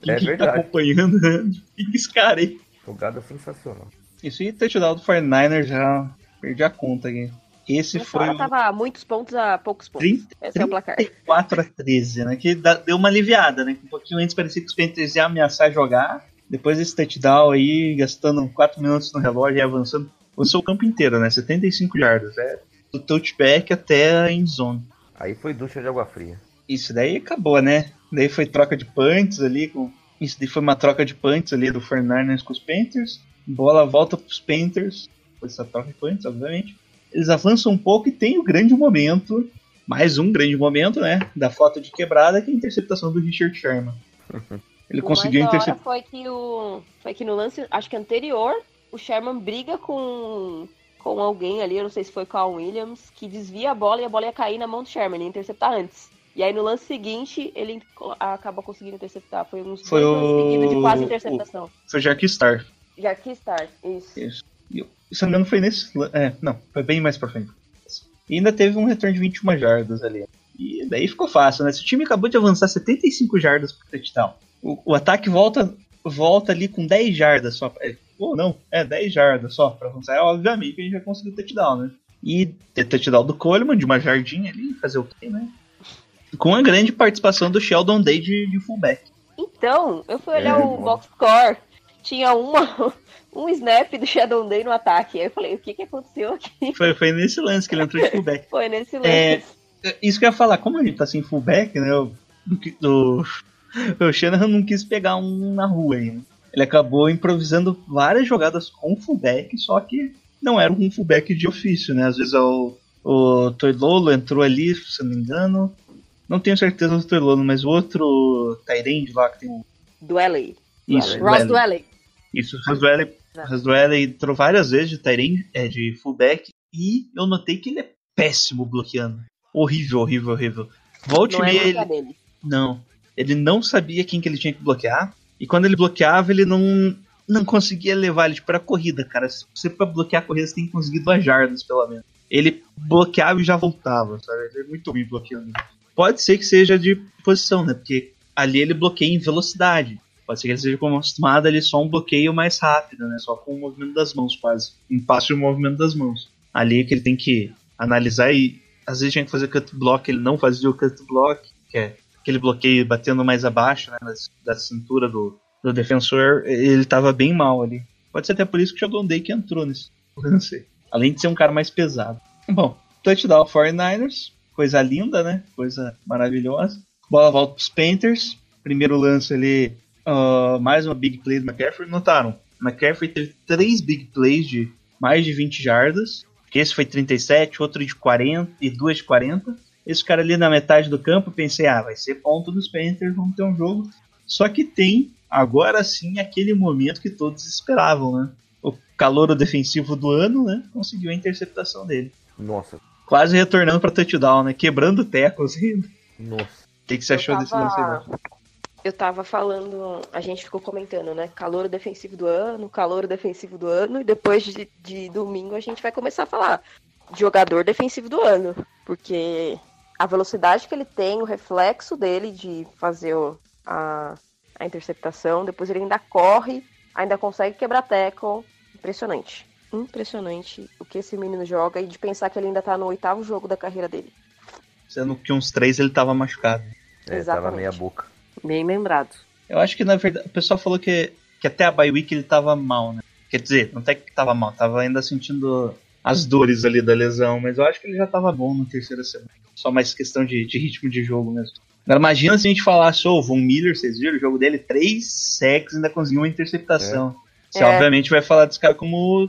Quem É que tá verdade. acompanhando? Fica esse cara aí. Jogada sensacional. Isso aí, touchdown do 49ers já perdi a conta aqui. Esse foi o tava muitos pontos a poucos pontos. 30, Esse é o placar. 34 a 13, né? Que dá- deu uma aliviada, né? Um pouquinho antes parecia que os Panthers iam ameaçar jogar. Depois desse touchdown aí, gastando 4 minutos no relógio e avançando. Avançou o campo inteiro, né? 75 yardas. É, do touchback até a endzone. Aí foi ducha de água fria. Isso daí acabou, né? Daí foi troca de punts ali. Com... Isso daí foi uma troca de punts ali do 49ers com os Panthers. Bola volta pros Panthers. Foi essa troca de punts, obviamente. Eles avançam um pouco e tem o grande momento. Mais um grande momento, né? Da foto de quebrada, que é a interceptação do Richard Sherman. Ele O conseguiu interceptar. foi que o foi que no lance, acho que anterior, o Sherman briga com com alguém ali, eu não sei se foi com a Williams, que desvia a bola e a bola ia cair na mão do Sherman, ia interceptar antes. E aí no lance seguinte, ele acaba conseguindo interceptar. Foi uns Foi dois o- seguidos de quase interceptação. Foi o Jark Star. Já quis estar, isso. Isso. E se não me engano, foi nesse. É, não, foi bem mais pra frente. E ainda teve um retorno de 21 jardas ali. E daí ficou fácil, né? Se o time acabou de avançar 75 jardas pro touchdown, o, o ataque volta, volta ali com 10 jardas só. É, ou não, é 10 jardas só pra avançar. É, obviamente que a gente vai conseguir o touchdown, né? E ter touchdown do Coleman de uma jardinha ali, fazer o quê, né? Com a grande participação do Sheldon Day de, de fullback. Então, eu fui olhar É, o box score. Tinha uma, um snap do Shadow Day no ataque. Aí eu falei, o que, que aconteceu aqui? Foi, foi nesse lance que ele entrou de fullback. Foi nesse lance. É, Isso que eu ia falar, como a gente tá sem fullback, né? O, o, o Shanahan não quis pegar um na rua né? Ele acabou improvisando várias jogadas com fullback, só que não era um fullback de ofício, né? Às vezes o, o Toilolo entrou ali, se não me engano. Não tenho certeza do Toilolo, mas o outro Tyrande lá que tem o. Duelly. Isso, Ross Duelli. Dwelly. Isso, o Haswell, Haswell entrou várias vezes de Tyrande, é, de fullback, e eu notei que ele é péssimo bloqueando. Horrível, horrível, horrível. Volte Não é ele, dele. não. Ele não sabia quem que ele tinha que bloquear. E quando ele bloqueava, ele não, não conseguia levar ele para corrida, cara. Se você pra bloquear a corrida, você tem que conseguir duas jardas, pelo menos. Ele bloqueava e já voltava, sabe? Ele é muito ruim bloqueando. Pode ser que seja de posição, né? Porque ali ele bloqueia em velocidade. Pode ser que ele seja acostumado ali só um bloqueio mais rápido, né? Só com o movimento das mãos, quase. Um passo e movimento das mãos. Ali é que ele tem que analisar e às vezes tinha que fazer cut block, ele não fazia o cut block, que é aquele bloqueio batendo mais abaixo, né, da- cintura do, do defensor, ele tava bem mal ali. Pode ser até por isso que o Day que entrou nesse lance. Além de ser um cara mais pesado. Bom, touchdown 49ers, coisa linda, né? Coisa maravilhosa. Bola volta pros Panthers. Primeiro lance ali, ah, mais uma big play do McCaffrey. Notaram? McCaffrey teve três big plays de mais de 20 jardas. Que esse foi 37, outro de 40 e duas de 40. Esse cara ali na metade do campo, pensei, ah, vai ser ponto dos Panthers, vamos ter um jogo. Só que tem, agora sim, aquele momento que todos esperavam, né? O calouro defensivo do ano, né? Conseguiu a interceptação dele. Nossa, Quase retornando para touchdown, né? Quebrando tecos ainda. nossa. O que, que você achou Eu desse lance aí? tava- Eu tava falando, a gente ficou comentando, né? Calor defensivo do ano, calor defensivo do ano, e depois de, de domingo a gente vai começar a falar de jogador defensivo do ano. Porque a velocidade que ele tem, o reflexo dele de fazer o- a, a interceptação, depois ele ainda corre, ainda consegue quebrar tackle. Impressionante. Impressionante o que esse menino joga e de pensar que ele ainda tá no oitavo jogo da carreira dele. Sendo que uns três ele tava machucado. É, tava Exatamente. meia boca. Bem lembrado. Eu acho que na verdade o pessoal falou que, que até a bye week ele tava mal, né? Quer dizer, não até que tava mal, tava ainda sentindo as dores ali da lesão, mas eu acho que ele já tava bom na terceira semana. Só mais questão de, de ritmo de jogo mesmo. Agora imagina se a gente falasse, ô, o Von Miller, vocês viram o jogo dele? Três sacks ainda conseguiu uma interceptação. Você É. obviamente vai falar desse cara como.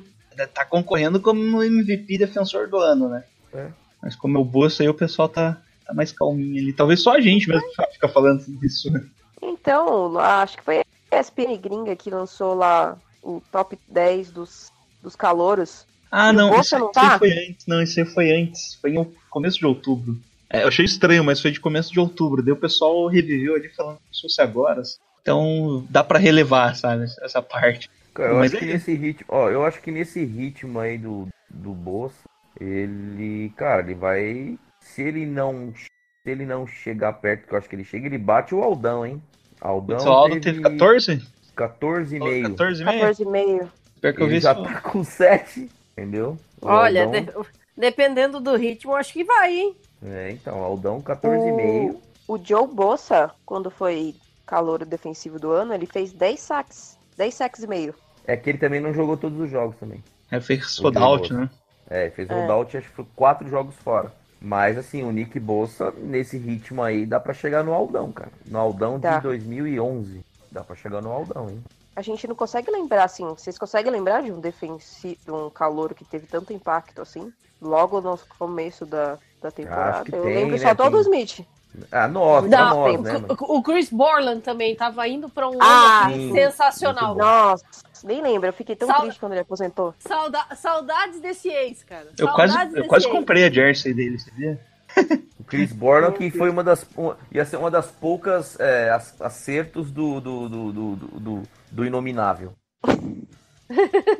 tá concorrendo como MVP defensor do ano, né? É. Mas como é o Bolsa aí, o pessoal tá, tá mais calminho ali. Talvez só a gente mesmo fica falando disso, né? Então, acho que foi a ESPN gringa que lançou lá o top 10 dos, dos calouros. Ah, E não, isso, não tá? foi antes. Não, isso aí foi antes. Foi no começo de outubro. É, eu achei estranho, mas foi de começo de outubro. Daí o pessoal reviveu ali falando que fosse agora. Então dá pra relevar, sabe, essa parte. Cara, eu Mas acho que é- nesse ritmo, ó, eu acho que nesse ritmo aí do, do Bolsa, ele, cara, ele vai, se ele não, se ele não chegar perto, que eu acho que ele chega, ele bate o Aldão, hein? Aldão o Aldo teve 14? 14 e meio. 14 meio? 14,5. Pior que eu vi Ele já isso. tá com 7, entendeu? O Olha, Aldão- de- dependendo do ritmo, acho que vai, hein? É, então, Aldão 14 e meio. O Joe Bossa, quando foi calouro defensivo do ano, ele fez 10 saques. 10 saques e meio. É que ele também não jogou todos os jogos também. É, fez O holdout, Joe né? É, fez É. holdout, acho que foi quatro jogos fora. Mas assim, o Nick Bolsa, nesse ritmo aí, dá pra chegar no Aldão, cara. No Aldão Tá. de 2011. Dá pra chegar no Aldão, hein? A gente não consegue lembrar, assim, vocês conseguem lembrar de um defensivo, de um calouro que teve tanto impacto, assim? Logo no começo da, da temporada. que Eu tem, lembro né? só todo o Tem- Smith. Ah, nós, Não, nós, o- né, mano? o, Chris Borland também tava indo pra um Ah, ano sim. sensacional. Nossa, nem lembro. Eu fiquei tão Sal- triste quando ele aposentou. Sauda- saudades desse ex, cara. Eu Saudades quase, eu desse quase ex. comprei a jersey dele, você viu? O Chris Borland, que foi uma das. uma- ia ser uma das poucas é, ac- acertos do, do, do, do, do, do- Inominável.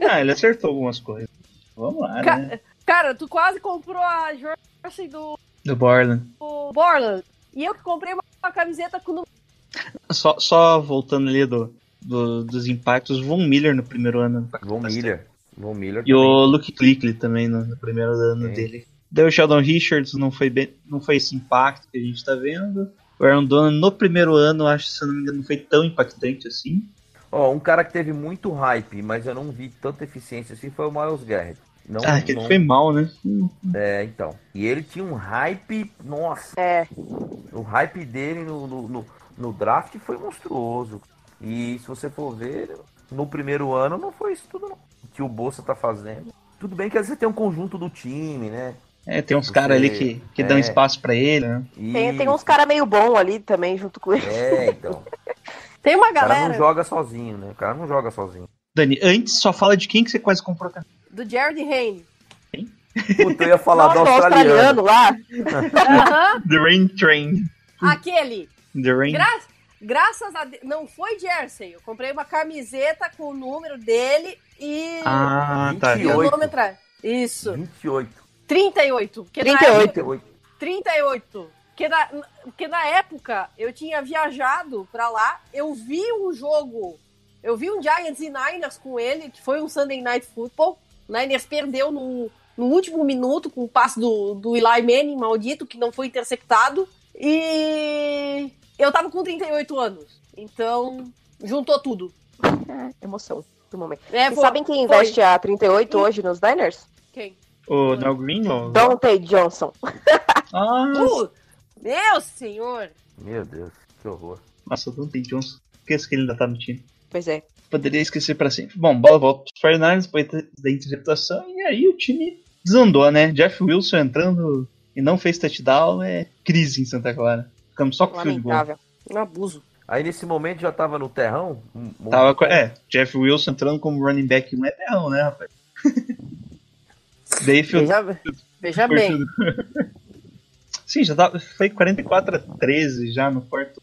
Ah, ele acertou algumas coisas. Vamos lá, Ca- né? Cara, tu quase comprou a jersey do, Do Borland. do Borland. E eu que comprei uma, uma camiseta com o. Só, só voltando ali do, do- dos impactos, Von Miller no primeiro ano. Von Miller. Von Miller. E o também. Luke Klickley também no, no primeiro ano Sim. dele. Daí o Sheldon Richards não foi, bem, não foi esse impacto que a gente tá vendo. O Aaron Donald no primeiro ano, acho que se eu não me engano, não foi tão impactante assim. Ó, um cara que teve muito hype, mas eu não vi tanta eficiência assim, foi o Miles Garrett. Não, ah, que ele não- foi mal, né? É, então. E ele tinha um hype, nossa, É, o hype dele no, no, no- no draft foi monstruoso. E se você for ver, no primeiro ano não foi isso tudo não, que o Bolsa tá fazendo. Tudo bem que às vezes tem um conjunto do time, né? É, tem uns caras ali que, que dão é. espaço pra ele, né? tem, tem uns caras meio bom ali também junto com ele. É, então. Tem uma O cara não galera joga sozinho, né? O cara não joga sozinho. Dani, antes só fala de quem que você quase comprou. do Jared Hayne. Puta, eu ia falar do Nossa, o australiano. australiano lá. The Rain Train. aquele. The Rain. Gra- graças a Deus. Não foi jersey. Eu comprei uma camiseta com o número dele e, Ah, tá. e o 28. nome atrás. Isso. 28. 38. Porque na 38. época- 28. 38. Porque na, porque na época eu tinha viajado pra lá, eu vi um jogo, eu vi um Giants e Niners com ele, que foi um Sunday Night Football. O Niners perdeu no, no último minuto com o passe do, do Eli Manning, maldito, que não foi interceptado. E eu tava com 38 anos. Então, juntou tudo. É, emoção do momento. É, foi- sabem quem foi. investe a 38 hoje nos Diners? Quem? O Green? Ou... Dante Johnson. Ah, Uh, meu senhor! Meu Deus, que horror. nossa, o Dante Johnson. Esqueço que ele ainda tá no time. Pois é. Poderia esquecer pra sempre. Bom, bola volta pros 49ers depois da interceptação. E aí o time desandou, né? Jeff Wilson entrando e não fez touchdown. É crise em Santa Clara. Ficamos só com field goal. Um abuso. Aí nesse momento já tava no terrão? Um- um- Tava com, é, Jeff Wilson entrando como running back não é terrão, né, rapaz? Daí Veja, veja bem. Sim, já tava, foi 44 a 13 já no quarto.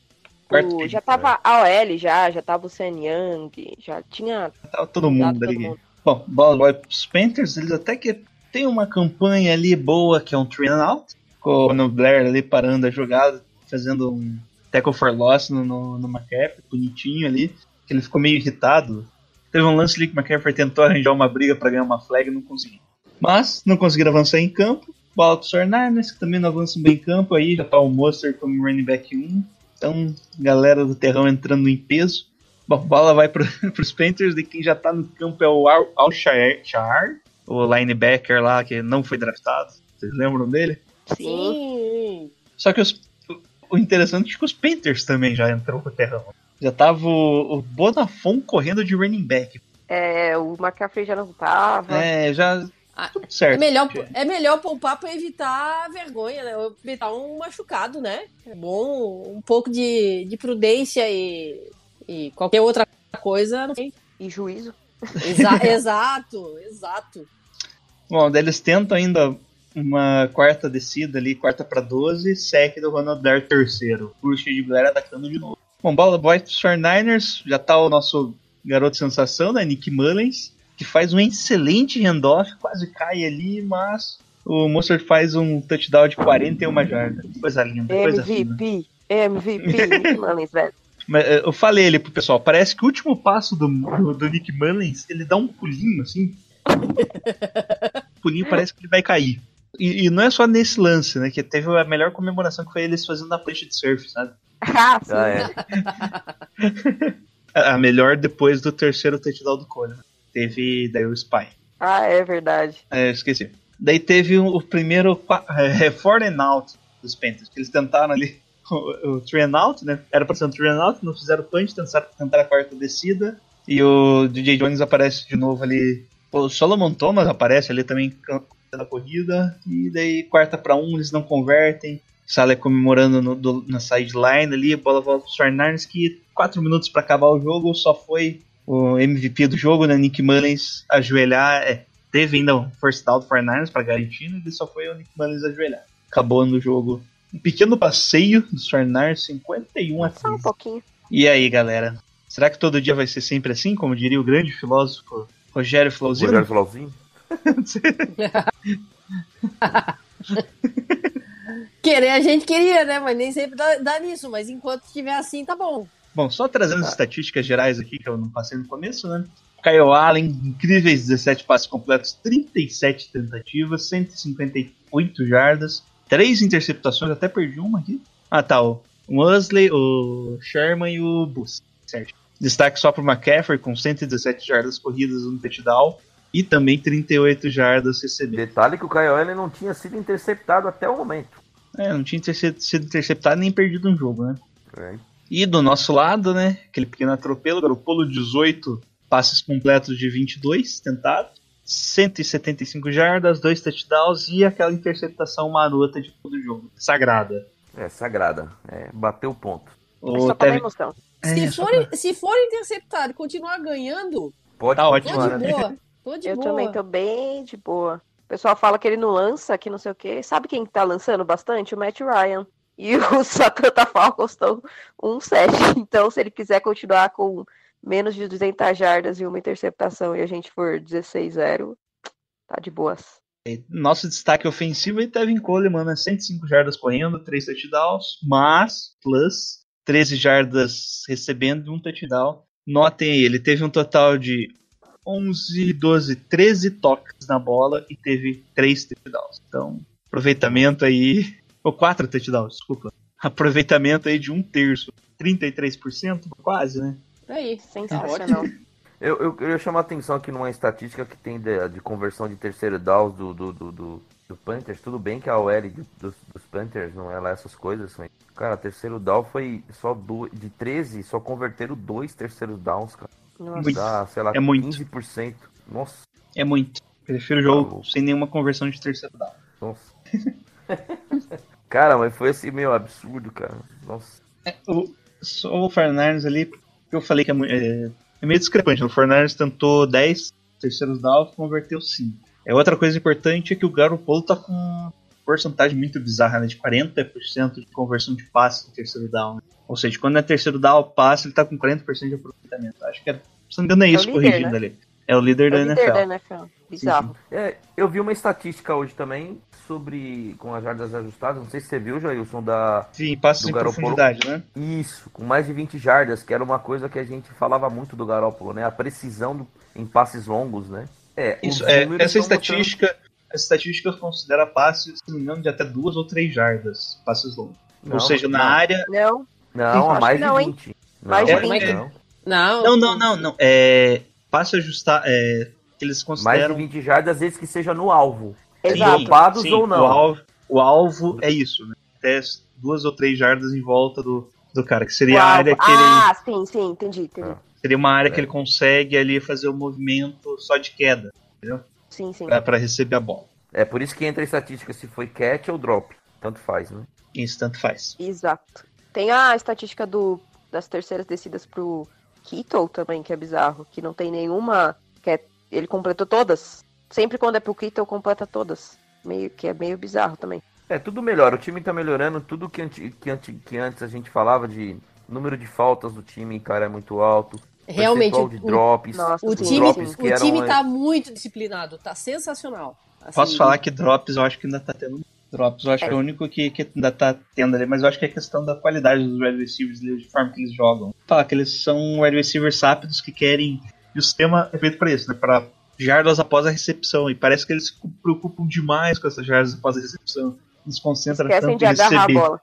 quarto O- já tava a OL já, já tava o Sam Young, já tinha Tava todo mundo todo ali. mundo. Bom, bola pros Panthers, eles até que tem uma campanha ali boa, que é um three and out, com o Blair ali parando a jogada, fazendo um tackle for loss no, no, no McCaffrey, bonitinho ali, que ele ficou meio irritado. Teve um lance ali que o McCaffrey tentou arranjar uma briga para ganhar uma flag e não conseguiu. Mas não conseguiram avançar em campo. Bola pro Sornanes, que também não avançam bem em campo, aí já tá o Monster como running back 1. Então, galera do terrão entrando em peso. Bom, bola vai pro, pros Panthers e quem já tá no campo é o Al, Al Shar, Shar, o linebacker lá que não foi draftado. Vocês lembram dele? Sim. Sim. Só que os- o interessante é que os Panthers também já entrou pro terrão. Já tava o, o Bonafon correndo de running back. É, o McCaffrey já não tava. É, já. Ah, Tudo É certo. melhor, é melhor poupar pra evitar vergonha, né? Evitar um machucado, né? É bom um pouco de, de prudência e, e qualquer outra coisa. Não sei. E juízo. Exa- exato, exato. Bom, daí eles tentam ainda uma quarta descida ali, quarta pra 12, sec do Ronald Dare terceiro. O de Blair atacando de novo. Bom, bola pros 49ers, já tá o nosso garoto sensação, né, Nick Mullins, que faz um excelente handoff, quase cai ali, mas o Mostert faz um touchdown de 41 jardas. Coisa linda, coisa fina. MVP. MVP. Nick Mullins, velho. Eh, eu falei ali pro pessoal, parece que o último passo do, do, do Nick Mullins, ele dá um pulinho assim. o pulinho parece que ele vai cair. E, e não é só nesse lance, né? Que teve a melhor comemoração que foi eles fazendo na prancha de surf, sabe? Ah, sim. Ah, é. A melhor depois do terceiro touchdown do Coleman. Teve daí o Spy. Ah, é verdade. É, esqueci. Daí teve o, primeiro é, four and out dos Panthers, que eles tentaram ali o, o three and out, né? Era pra ser um three and out, não fizeram punch, tentaram, tentaram a quarta descida. E o DJ Jones aparece de novo ali. O Solomon Thomas aparece ali também na corrida. E daí quarta pra um, eles não convertem. Sala comemorando no, do- na sideline ali, bola volta pro 49ers que 4 minutos pra acabar o jogo, só foi o MVP do jogo, né, Nick Mullins, ajoelhar, é, teve ainda um first down do 49ers pra garantir, né, e só foi o Nick Mullins ajoelhar. Acabou no jogo. Um pequeno passeio dos 49ers, 51 a Só um 15. pouquinho. E aí, galera? Será que todo dia vai ser sempre assim, como diria o grande filósofo Rogério Flauzino? Rogério Flauzinho? Querer a gente queria, né? Mas nem sempre dá, dá nisso. Mas enquanto estiver assim, tá bom. Bom, só trazendo as estatísticas gerais aqui, que eu não passei no começo, né? Kyle Allen, incríveis 17 passes completos, 37 tentativas, 158 jardas, 3 interceptações, até perdi uma aqui. Ah, tá, o, Wesley, o Sherman e o Bus. Certo. Destaque só para o McCaffrey com 117 jardas corridas no touchdown e também 38 jardas recebidas. Detalhe que o Kyle Allen não tinha sido interceptado até o momento. É, não tinha sido sido interceptado nem perdido um jogo, né? É. E do nosso lado, né, aquele pequeno atropelo, Garoppolo 18 passes completos de 22 tentados, 175 jardas, dois touchdowns e aquela interceptação marota de todo o jogo, sagrada. É, sagrada. É, bateu o ponto. O só pra Tevin- emoção. Se, É, só for, se for interceptado e continuar ganhando, Pode Tá tô ótimo, de né? boa. Tô de Eu boa. também tô bem de boa. O pessoal fala que ele não lança, que não sei o quê. Sabe quem tá lançando bastante? O Matt Ryan. E os Atlanta Falcons estão 1-7. Então, se ele quiser continuar com menos de 200 jardas e uma interceptação e a gente for 16-0, tá de boas. Nosso destaque ofensivo é Tevin Coleman, né? 105 jardas correndo, 3 touchdowns, mas, plus, 13 jardas recebendo um touchdown. Notem aí, ele teve um total de 11, 12, 13 toques na bola e teve 3 touchdowns. Então, aproveitamento aí. Ou 4 touchdowns, desculpa. Aproveitamento aí de um terço. 33%, quase, né? Aí, Sensacional. Eu, eu queria chamar a atenção aqui numa estatística que tem de, de conversão de terceiro down do, do, do, do, do Panthers. Tudo bem que a OL dos, dos Panthers não é lá essas coisas, mas, cara, terceiro down foi só do, de 13, só converteram dois terceiros downs, cara. Nossa. Muito. Dá, sei lá, É muito. 15%. Nossa, É muito. Prefiro o jogo louco. sem nenhuma conversão de terceiro down. nossa. cara, mas foi assim meio absurdo, cara. Nossa. O, só o Fernandes ali, que eu falei que é, é, é meio discrepante. O Fernandes tentou 10 terceiros down, converteu 5. É outra coisa importante é que o Garoppolo tá com uma porcentagem muito bizarra, né, de 40% de conversão de passe no terceiro down. né? Ou seja, quando é terceiro down, passe, ele tá com 40% de aproveitamento. Acho que é, se não me engano é É isso, líder, corrigindo né? ali. É o líder É da o líder NFL. da NFL. Bizarro. É, eu vi uma estatística hoje também sobre com as jardas ajustadas. Não sei se você viu, Jailson, da, Sim, passes Do em profundidade, né? Isso, com mais de 20 jardas, que era uma coisa que a gente falava muito do Garópolo, né? A precisão do- em passes longos, né? É, Isso, é, essa estatística, essa estatística considera passes, se não me engano, de até duas ou três jardas, passes longos. Não, ou seja, na não. área. Não, Não, mais não, de hein? 20. Mais de não, 20. não. Não, Não, não, não, não. É. Passe ajustar. É, que eles Mais de consideram. 20 jardas, às vezes que seja no alvo. exato. Sim, ou não. O alvo, o alvo é isso, né? Até duas ou três jardas em volta do, do cara, que seria a área que ele. Ah, sim, sim, entendi, entendi. Ah. Seria uma área É. que ele consegue ali fazer o movimento só de queda, Sim, sim. pra, pra receber a bola. É por isso que entra a estatística se foi catch ou drop. Tanto faz, né? Isso tanto faz. Exato. Tem a estatística do, das terceiras descidas pro Kittle também, que é bizarro. Que não tem nenhuma. Que é- ele completou todas. Sempre quando é pro Kittle, completa todas. Meio, que é meio bizarro também. É, tudo melhora. O time tá melhorando. Tudo que, anti- que, anti- que antes a gente falava de número de faltas do time, cara, é muito alto. realmente, o, drops. Nossa, o time, drops que o eram, time é, tá muito disciplinado, tá sensacional. Assim, Posso falar que drops eu acho que ainda tá tendo. Drops eu acho que é o único que, que ainda tá tendo ali, mas eu acho que é questão da qualidade dos wide receivers ali, de forma que eles jogam. Falar que eles são wide receivers rápidos que querem. E o sistema é feito pra isso, né? Pra jardas após a recepção. E parece que eles se preocupam demais com essas jardas após a recepção. Eles se concentram Esquecem tanto de em agarrar a receber. bola.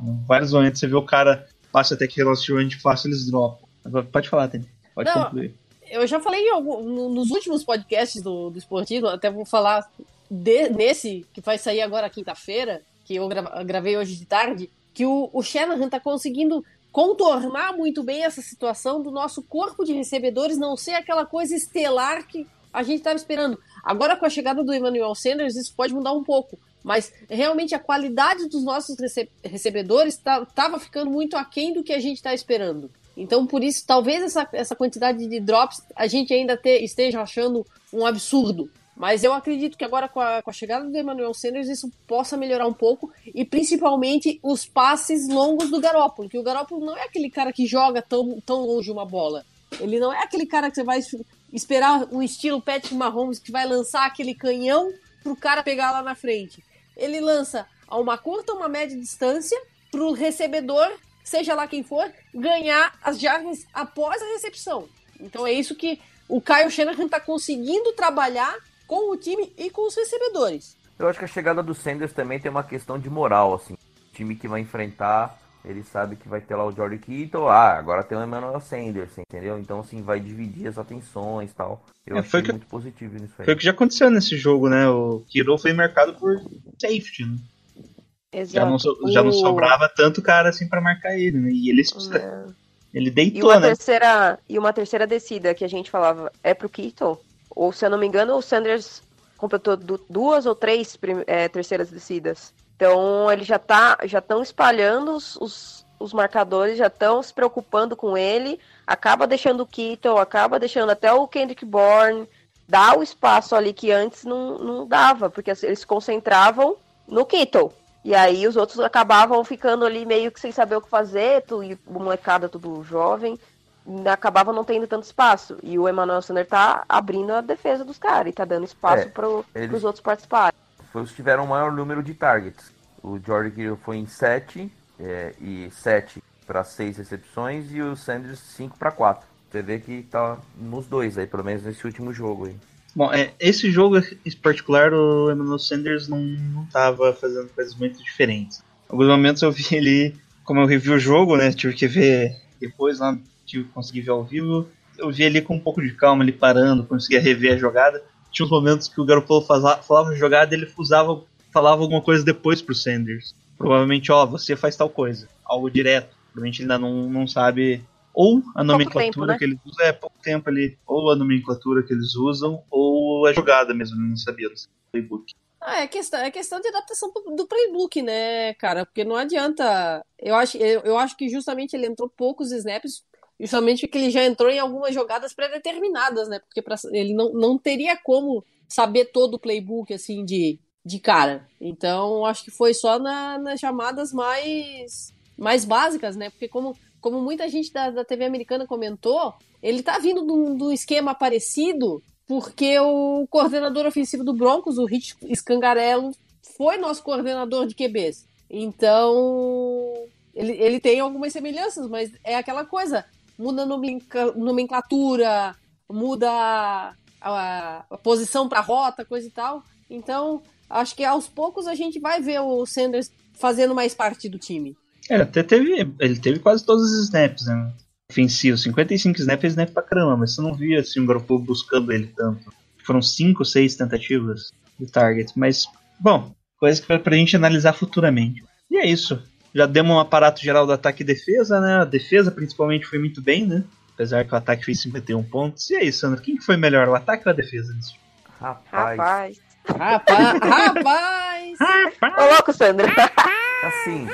Em vários momentos você vê o cara passa até que relativamente fácil, eles dropam. Agora, pode falar, Tênis. Pode Não, concluir. Eu já falei em algum- no- nos últimos podcasts do, do Esportivo, até vou falar de- nesse que vai sair agora quinta-feira, que eu gra- gravei hoje de tarde, que o, o Shanahan tá conseguindo contornar muito bem essa situação do nosso corpo de recebedores não ser aquela coisa estelar que a gente estava esperando. Agora, com a chegada do Emmanuel Sanders, isso pode mudar um pouco. Mas realmente a qualidade dos nossos rece- recebedores estava ficando muito aquém do que a gente está esperando. Então, por isso, talvez essa, essa quantidade de drops a gente ainda te- esteja achando um absurdo. Mas eu acredito que agora, com a, com a chegada do Emmanuel Sanders, isso possa melhorar um pouco. E principalmente os passes longos do Garópolo. Que o Garópolo não é aquele cara que joga tão, tão longe uma bola. Ele não é aquele cara que você vai es- esperar um estilo Patrick Mahomes que vai lançar aquele canhão pro cara pegar lá na frente. Ele lança a uma curta, uma média distância pro recebedor, seja lá quem for, ganhar as jardas após a recepção. Então é isso que o Kyle Shanahan tá conseguindo trabalhar com o time e com os recebedores. Eu acho que a chegada do Sanders também tem uma questão de moral, assim. O time que vai enfrentar Ele sabe que vai ter lá o Jordan Kittle, ah, agora tem o Emmanuel Sanders, entendeu? Então, assim, vai dividir as atenções e tal. Eu É, achei foi que- muito positivo nisso aí. Foi o que já aconteceu nesse jogo, né? O Kiro foi marcado por safety, né? Exato. Já não, so- já não sobrava tanto cara assim pra marcar ele, né? E ele, É. ele E deitou, uma, né? terceira, e uma terceira descida que a gente falava é pro Kittle. Ou, se eu não me engano, o Sanders completou du- duas ou três é, terceiras descidas. Então, ele já tá, já estão espalhando os, os, os marcadores, já estão se preocupando com ele. Acaba deixando o Kittle, acaba deixando até o Kendrick Bourne. Dá o espaço ali que antes não, não dava, porque eles se concentravam no Kittle. E aí os outros acabavam ficando ali meio que sem saber o que fazer, tu, e o molecada tudo jovem, acabava não tendo tanto espaço. E o Emmanuel Sander tá abrindo a defesa dos caras e tá dando espaço É, pro, eles- pros outros participarem. Foi os que tiveram o maior número de targets. O Kittle foi em 7, e 7 para 6 recepções, e o Sanders 5 para 4. Você vê que tá nos dois aí, pelo menos nesse último jogo aí. Bom, é, esse jogo em particular, o Emmanuel Sanders não, não tava fazendo coisas muito diferentes. Em alguns momentos eu vi ele, como eu revi o jogo, né? Tive que ver depois lá, que conseguir ver ao vivo. Eu vi ele com um pouco de calma, ele parando, conseguia rever a jogada. Tinha uns momentos que o Garoppolo falava a jogada ele usava, falava alguma coisa depois pro Sanders. Provavelmente, ó, você faz tal coisa. Algo direto. Provavelmente ele ainda não, não sabe. Ou a nomenclatura tempo, né? que eles usam é pouco tempo ali. Ou a nomenclatura que eles usam, ou a jogada mesmo, ele não sabia do playbook. Ah, é questão, é questão de adaptação do do playbook, né, cara? Porque não adianta. Eu acho, eu, eu acho que justamente ele entrou poucos snaps, justamente porque ele já entrou em algumas jogadas pré-determinadas, né? Porque pra, ele não, não teria como saber todo o playbook, assim, de, de cara. Então, acho que foi só na, nas chamadas mais, mais básicas, né? Porque como, como muita gente da, da TV americana comentou, ele tá vindo de um, esquema parecido porque o coordenador ofensivo do Broncos, o Rich Scangarello, foi nosso coordenador de QBs. Então, ele, ele tem algumas semelhanças, mas é aquela coisa, muda a nomencla- nomenclatura, muda a, a- posição para rota, coisa e tal. Então, acho que aos poucos a gente vai ver o Sanders fazendo mais parte do time. É, até teve. Ele teve quase todos os snaps, né? Ofensivos. 55 snaps é snap pra caramba, mas você não via assim o Garoppolo buscando ele tanto. Foram 5, 6 tentativas de target. Mas, bom, coisa que vai pra gente analisar futuramente. E é isso. Já demos um aparato geral do ataque e defesa, né? A defesa principalmente foi muito bem, né? Apesar que o ataque fez 51 pontos. E aí, Sandro, quem que foi melhor, o ataque ou a defesa nisso? Rapaz, Rapaz. Rapaz! Rapaz! Ô, louco, Sandra. assim,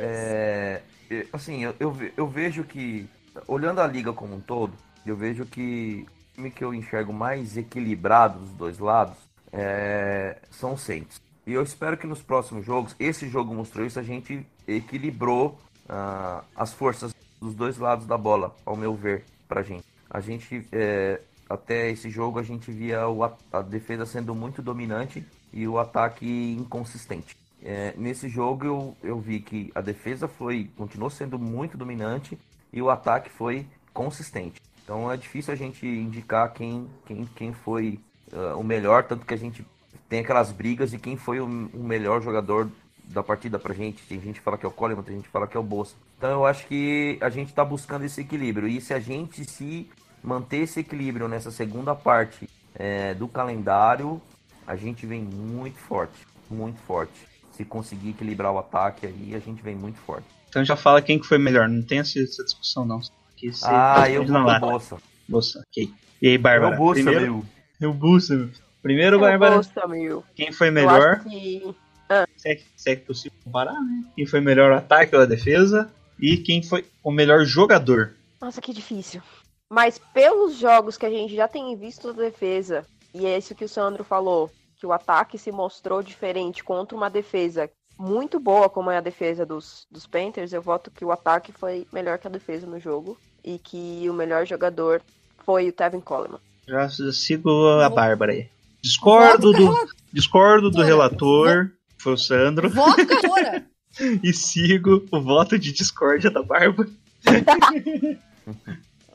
é, é, assim eu, eu, eu vejo que, olhando a liga como um todo, eu vejo que o time que eu enxergo mais equilibrado dos dois lados é, são os Saints. E eu espero que nos próximos jogos, esse jogo mostrou isso, a gente equilibrou ah, as forças dos dois lados da bola, ao meu ver, pra gente. A gente, é, até esse jogo, a gente via o a- defesa sendo muito dominante e o ataque inconsistente. É, nesse jogo eu, eu vi que a defesa foi continuou sendo muito dominante e o ataque foi consistente. Então é difícil a gente indicar quem, quem, quem foi ah, o melhor, tanto que a gente tem aquelas brigas de quem foi o, o melhor jogador da partida pra gente. Tem gente que fala que é o Coleman, tem gente que fala que é o Bolsa. Então eu acho que a gente tá buscando esse equilíbrio. E se a gente se manter esse equilíbrio nessa segunda parte é, do calendário, a gente vem muito forte, muito forte. Se conseguir equilibrar o ataque aí, a gente vem muito forte. Então já fala quem que foi melhor. Não tem essa, essa discussão, não. Que Ah, eu não vou lá. com o Bolsa. Bolsa, ok. E aí, Bárbara? É o Bolsa, primeiro, meu. É o Bolsa, meu. Primeiro, Bárbara, gosto, meu. quem foi melhor? que Se é, que- se é que possível comparar, né? Quem foi melhor o ataque ou a defesa? E quem foi o melhor jogador? Nossa, que difícil. Mas pelos jogos que a gente já tem visto da defesa, e é isso que o Sandro falou, que o ataque se mostrou diferente contra uma defesa muito boa, como é a defesa dos, dos Panthers, eu voto que o ataque foi melhor que a defesa no jogo. E que o melhor jogador foi o Tevin Coleman. Já sigo a Bárbara aí. Discordo do, discordo do relator, foi o Sandro, Voto cantora! e sigo o voto de discórdia da Bárbara.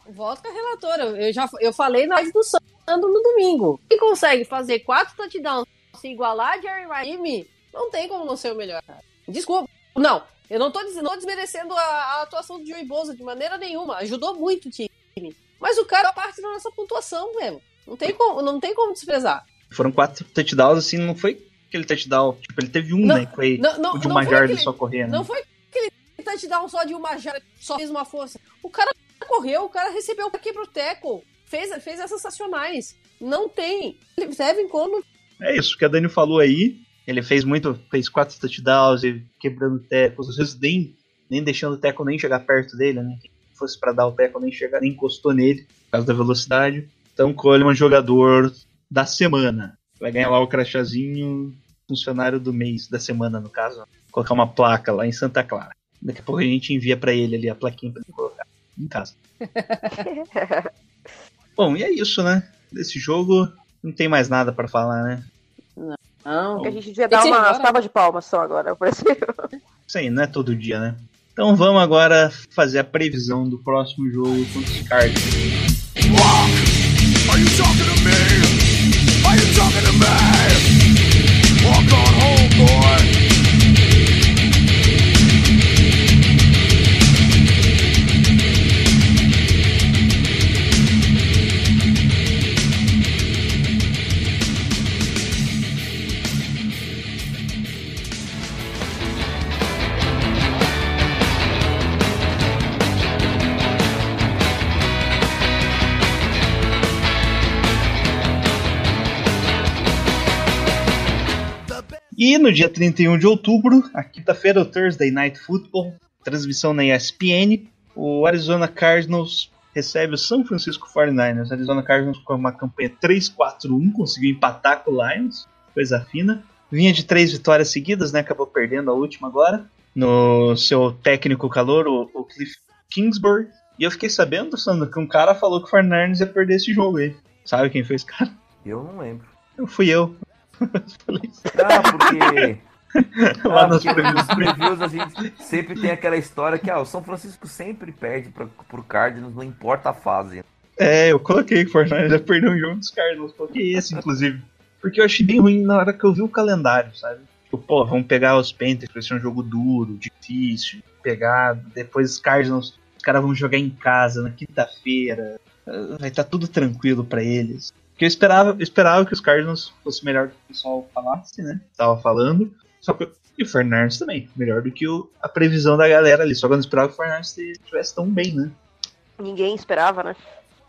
Voto com a relatora. Eu já eu falei na live do Sandro no domingo. Quem consegue fazer quatro touchdowns se igualar a Jerry Raimi, não tem como não ser o melhor. Desculpa. Não, Eu não não desmerecendo a, a atuação do Joey Bosa de maneira nenhuma. Ajudou muito o time. Mas o cara é parte da nossa pontuação mesmo. Não tem como, não tem como desprezar. Foram quatro touchdowns, assim, não foi aquele touchdown. Tipo, ele teve um, Não, né? Foi não, não, de uma jarda aquele- só correndo. Não foi aquele touchdown só de uma jarda, só fez uma força. O cara correu, o cara recebeu aqui pro tackle. Fez, fez as sensacionais. Não tem. Devin como É isso que a Dani falou aí. Ele fez muito, fez quatro touchdowns e quebrando tackles, às vezes nem, nem deixando o tackle nem chegar perto dele, né? Quem fosse pra dar o tackle nem chegar, nem encostou nele, por causa da velocidade. Então, Coleman, jogador da semana. Vai ganhar lá o crachazinho, funcionário do mês, da semana, no caso. Colocar uma placa lá em Santa Clara. Daqui a pouco a gente envia pra ele ali a plaquinha pra ele colocar em casa. Bom, e é isso, né? Desse jogo, não tem mais nada pra falar, né? Não. Que a gente devia dar uma salva de palmas só agora, por exemplo. Isso aí, não é todo dia, né? Então vamos agora fazer a previsão do próximo jogo contra os Cardinals. Are you talking to me? Talking to me? Walk on home, boy. E no dia 31 de outubro, a quinta-feira, o Thursday Night Football, transmissão na ESPN, o Arizona Cardinals recebe o São Francisco 49ers. O Arizona Cardinals com uma campanha 3-4-1, conseguiu empatar com o Lions, coisa fina. Vinha de três vitórias seguidas, né? Acabou perdendo a última agora. No seu técnico calor, o, o Cliff Kingsbury. E eu fiquei sabendo, Sandro, que um cara falou que o 49ers ia perder esse jogo aí. Sabe quem foi esse cara? Eu não lembro. Eu fui eu. Falei. Ah, porque. Lá Ah, nos previews. previews a gente sempre tem aquela história que ah, o São Francisco sempre perde pra, pro Cardinals, não importa a fase. É, eu coloquei que o Fortnite já perdeu um jogo dos Cardinals. Coloquei esse, inclusive. Porque eu achei bem ruim na hora que eu vi o calendário, sabe? Tipo, pô, vamos pegar os Panthers, vai ser um jogo duro, difícil, pegar. Depois os Cardinals, os caras vão jogar em casa na quinta-feira. Vai estar tudo tranquilo pra eles. Porque eu esperava, eu esperava que os Cardinals fosse melhor do que o pessoal falasse, né? Tava falando. Só que. E o Fernandes também, melhor do que o- a previsão da galera ali. Só que eu não esperava que o Fernandes estivesse tão bem, né? Ninguém esperava, né?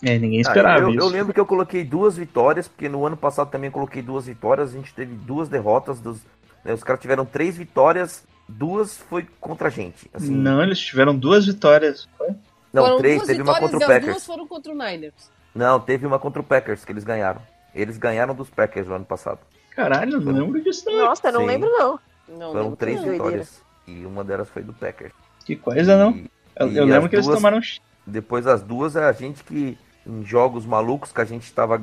É, ninguém Ah, esperava eu, isso. eu lembro que eu coloquei duas vitórias, porque no ano passado também coloquei duas vitórias, a gente teve duas derrotas. Dos, né, os caras tiveram três vitórias, duas foi contra a gente. Assim, Não, eles tiveram duas vitórias. Foi? não, foram três, teve uma contra o Packers. duas foram contra o Niners. Não, teve uma contra o Packers que eles ganharam. Eles ganharam dos Packers no ano passado. Caralho, eu não lembro disso não. Nossa, eu não Sim. lembro não. Não, Foram lembro três não. doideira. vitórias. E uma delas foi do Packers. Que coisa, não. E- Eu, e eu lembro as que eles duas- tomaram. Depois das duas, é a gente que, em jogos malucos que a gente estava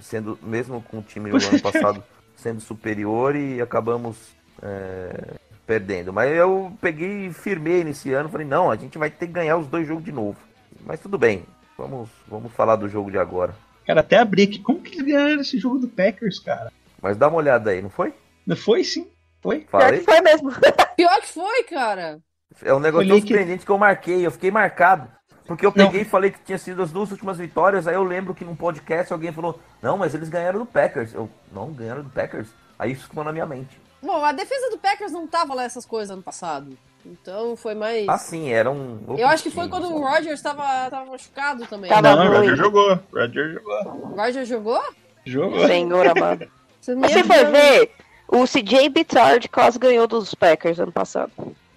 sendo, mesmo com o time do ano passado, sendo superior e acabamos é, perdendo. Mas eu peguei e firmei nesse ano, falei, não, a gente vai ter que ganhar os dois jogos de novo. Mas tudo bem, vamos, vamos falar do jogo de agora. Cara, até abri aqui. Como que eles ganharam esse jogo do Packers, cara? Mas dá uma olhada aí, não foi? Não foi sim? Foi? Pior Falei? que foi mesmo. Pior que foi, cara. É um negócio tão que- surpreendente que eu marquei, eu fiquei marcado. Porque eu Não. peguei e falei que tinha sido as duas últimas vitórias, aí eu lembro que num podcast alguém falou, não, mas eles ganharam do Packers. Eu, não, ganharam do Packers. Aí isso ficou na minha mente. Bom, a defesa do Packers não tava lá essas coisas ano passado. Então foi mais. Ah, sim, era um. Eu acho que foi quando o Rogers tava, tava machucado também. Tava não, o. Roger jogou. O Roger jogou. O Rogers jogou? Jogou. Senhor amado. Você Mas se for ver, o CJ Bittard quase ganhou dos Packers ano passado.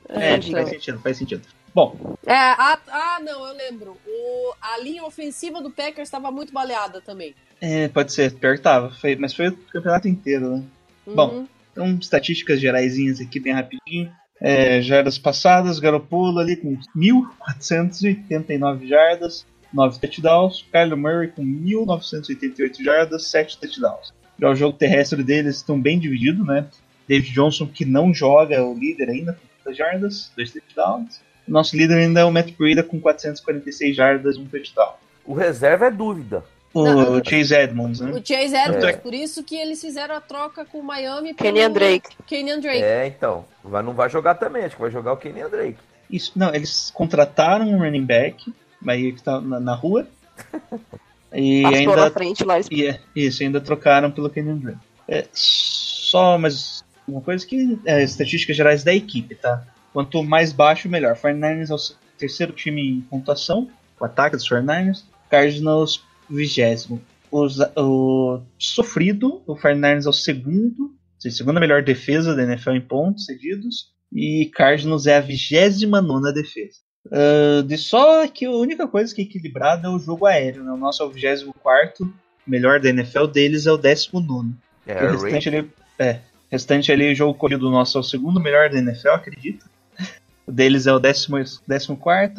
É, então. faz sentido, faz sentido. Bom, É, ah, ah, não, eu lembro. O, a linha ofensiva do Packers estava muito baleada também. é, pode ser, pior que tava. Foi, mas foi o campeonato inteiro, né? Uhum. Bom. Então, estatísticas geraisinhas aqui, bem rapidinho. É, jardas passadas, Garoppolo ali com 1.489 jardas, 9 touchdowns. Kyler Murray com 1.988 jardas, 7 touchdowns. Já o jogo terrestre deles estão bem dividido, né? David Johnson, que não joga, é o líder ainda, com 30 jardas, 2 touchdowns. Nosso líder ainda é o Matt Breida com 446 jardas, 1 touchdown. O reserva é dúvida. O Não. Chase Edmonds, né? O Chase Edmonds, É. por isso que eles fizeram a troca com o Miami Kenyan pelo Drake. Kenyan Drake. É, então. Vai, não vai jogar também, acho que vai jogar o Kenny Drake. Isso, não, eles contrataram um running back, mas que tá na, na rua. E Passou ainda na frente lá. E é, isso, ainda trocaram pelo Kenyon Drake. É, só mais uma coisa que é estatísticas gerais da equipe, tá? Quanto mais baixo, melhor. 49ers é o terceiro time em pontuação, o ataque dos 49ers. Cardinals, vigésimo. O sofrido, o 49ers é o segundo, segunda melhor defesa da NFL em pontos cedidos. E Cardinals é a 29 defesa. Ah, de só que a única coisa que é equilibrada é o jogo aéreo. Né? O nosso é o 24 melhor da NFL, deles é o 19. É, o restante ali, é, o restante ali, o jogo corrido nosso é o segundo melhor da NFL, acredito. O deles é o 14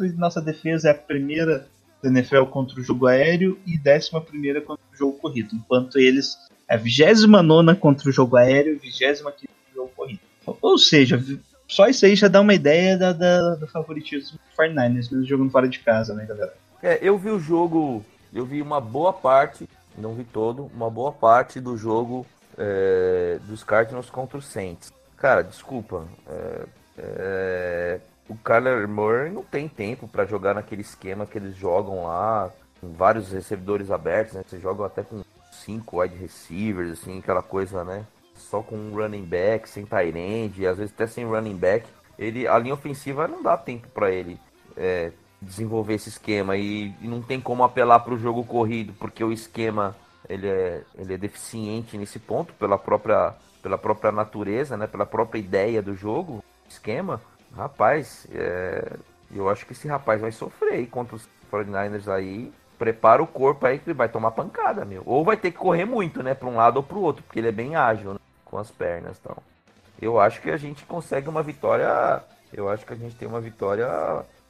e nossa defesa é a primeira da NFL contra o jogo aéreo e 11 contra o jogo corrido. Enquanto eles é a 29 contra o jogo aéreo e 25 contra o jogo corrido. Ou seja, só isso aí já dá uma ideia da, da- do favoritismo do 49ers, mesmo jogando fora de casa, né, galera? É, eu vi o jogo, eu vi uma boa parte, não vi todo, uma boa parte do jogo é, dos Cardinals contra o Saints. Cara, desculpa, é, é, o Kyler Murray não tem tempo pra jogar naquele esquema que eles jogam lá, com vários recebedores abertos, né? Vocês jogam até com cinco wide receivers, assim, aquela coisa, né? Só com um running back, sem tight end, às vezes até sem running back. Ele, a linha ofensiva não dá tempo pra ele é, desenvolver esse esquema e, e não tem como apelar para o jogo corrido porque o esquema ele é, ele é deficiente nesse ponto pela própria pela própria natureza né pela própria ideia do jogo esquema rapaz é, eu acho que esse rapaz vai sofrer contra os 49ers aí prepara o corpo aí que ele vai tomar pancada meu ou vai ter que correr muito né para um lado ou para o outro porque ele é bem ágil né, com as pernas então eu acho que a gente consegue uma vitória eu acho que a gente tem uma vitória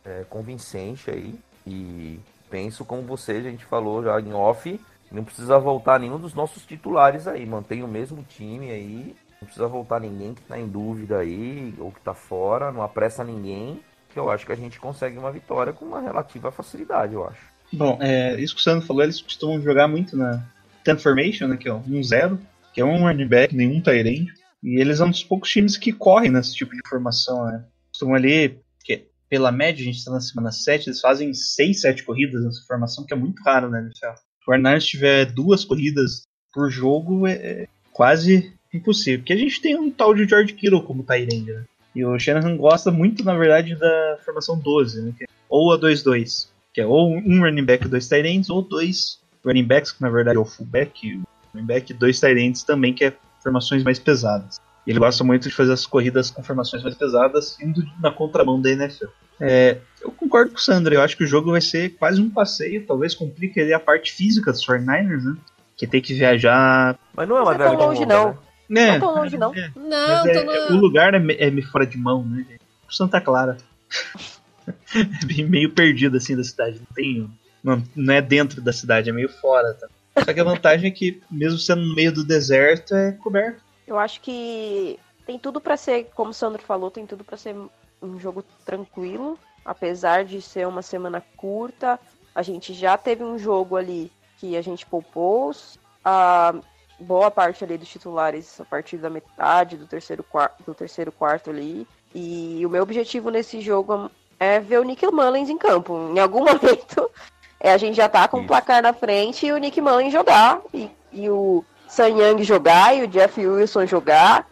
é, convincente aí. E penso como você, a gente falou já em off, não precisa voltar nenhum dos nossos titulares aí. Mantém o mesmo time aí. Não precisa voltar ninguém que tá em dúvida aí, ou que tá fora, não apressa ninguém. Que eu acho que a gente consegue uma vitória com uma relativa facilidade, eu acho. Bom, é, isso que o Sandro falou, eles costumam jogar muito na Ten Formation, né, que é o 1-0, que é um running back, nenhum end. E eles são um dos poucos times que correm nesse tipo de formação, né? Costumam ali, que pela média, a gente está na semana 7, eles fazem 6, 7 corridas nessa formação, que é muito raro, né, NFL? Se o Hernandes tiver duas corridas por jogo, é, é quase impossível. Porque a gente tem um tal de George Kittle como end, né? E o Shanahan gosta muito, na verdade, da formação 12, né? que é ou a 2-2, que é ou um running back e dois ends, ou dois running backs, que na verdade é o fullback, e o running back e dois ends também, que é formações mais pesadas. E ele gosta muito de fazer as corridas com formações mais pesadas, indo na contramão da NFL. É, eu concordo com o Sandro, eu acho que o jogo vai ser quase um passeio, talvez complique ali a parte física dos 49ers, né? Que tem que viajar. Mas não é uma é tão viagem longe, longa, não. né? Né? Não tão longe, não. É, Não, mas tô é- no- é- o lugar é, me- é meio fora de mão, né? Santa Clara. é meio perdido assim da cidade. Não tem. Não, não é dentro da cidade, é meio fora. Tá? Só que a vantagem é que, mesmo sendo no meio do deserto, é coberto. Eu acho que tem tudo pra ser, como o Sandro falou, tem tudo pra ser um jogo tranquilo, apesar de ser uma semana curta. A gente já teve um jogo ali que a gente poupou a boa parte ali dos titulares a partir da metade do terceiro quarto, do terceiro quarto ali. E o meu objetivo nesse jogo é ver o Nick Mullins em campo. Em algum momento, é, a gente já tá com o Isso. placar na frente e o Nick Mullins jogar e, e o San Young jogar e o Jeff Wilson jogar,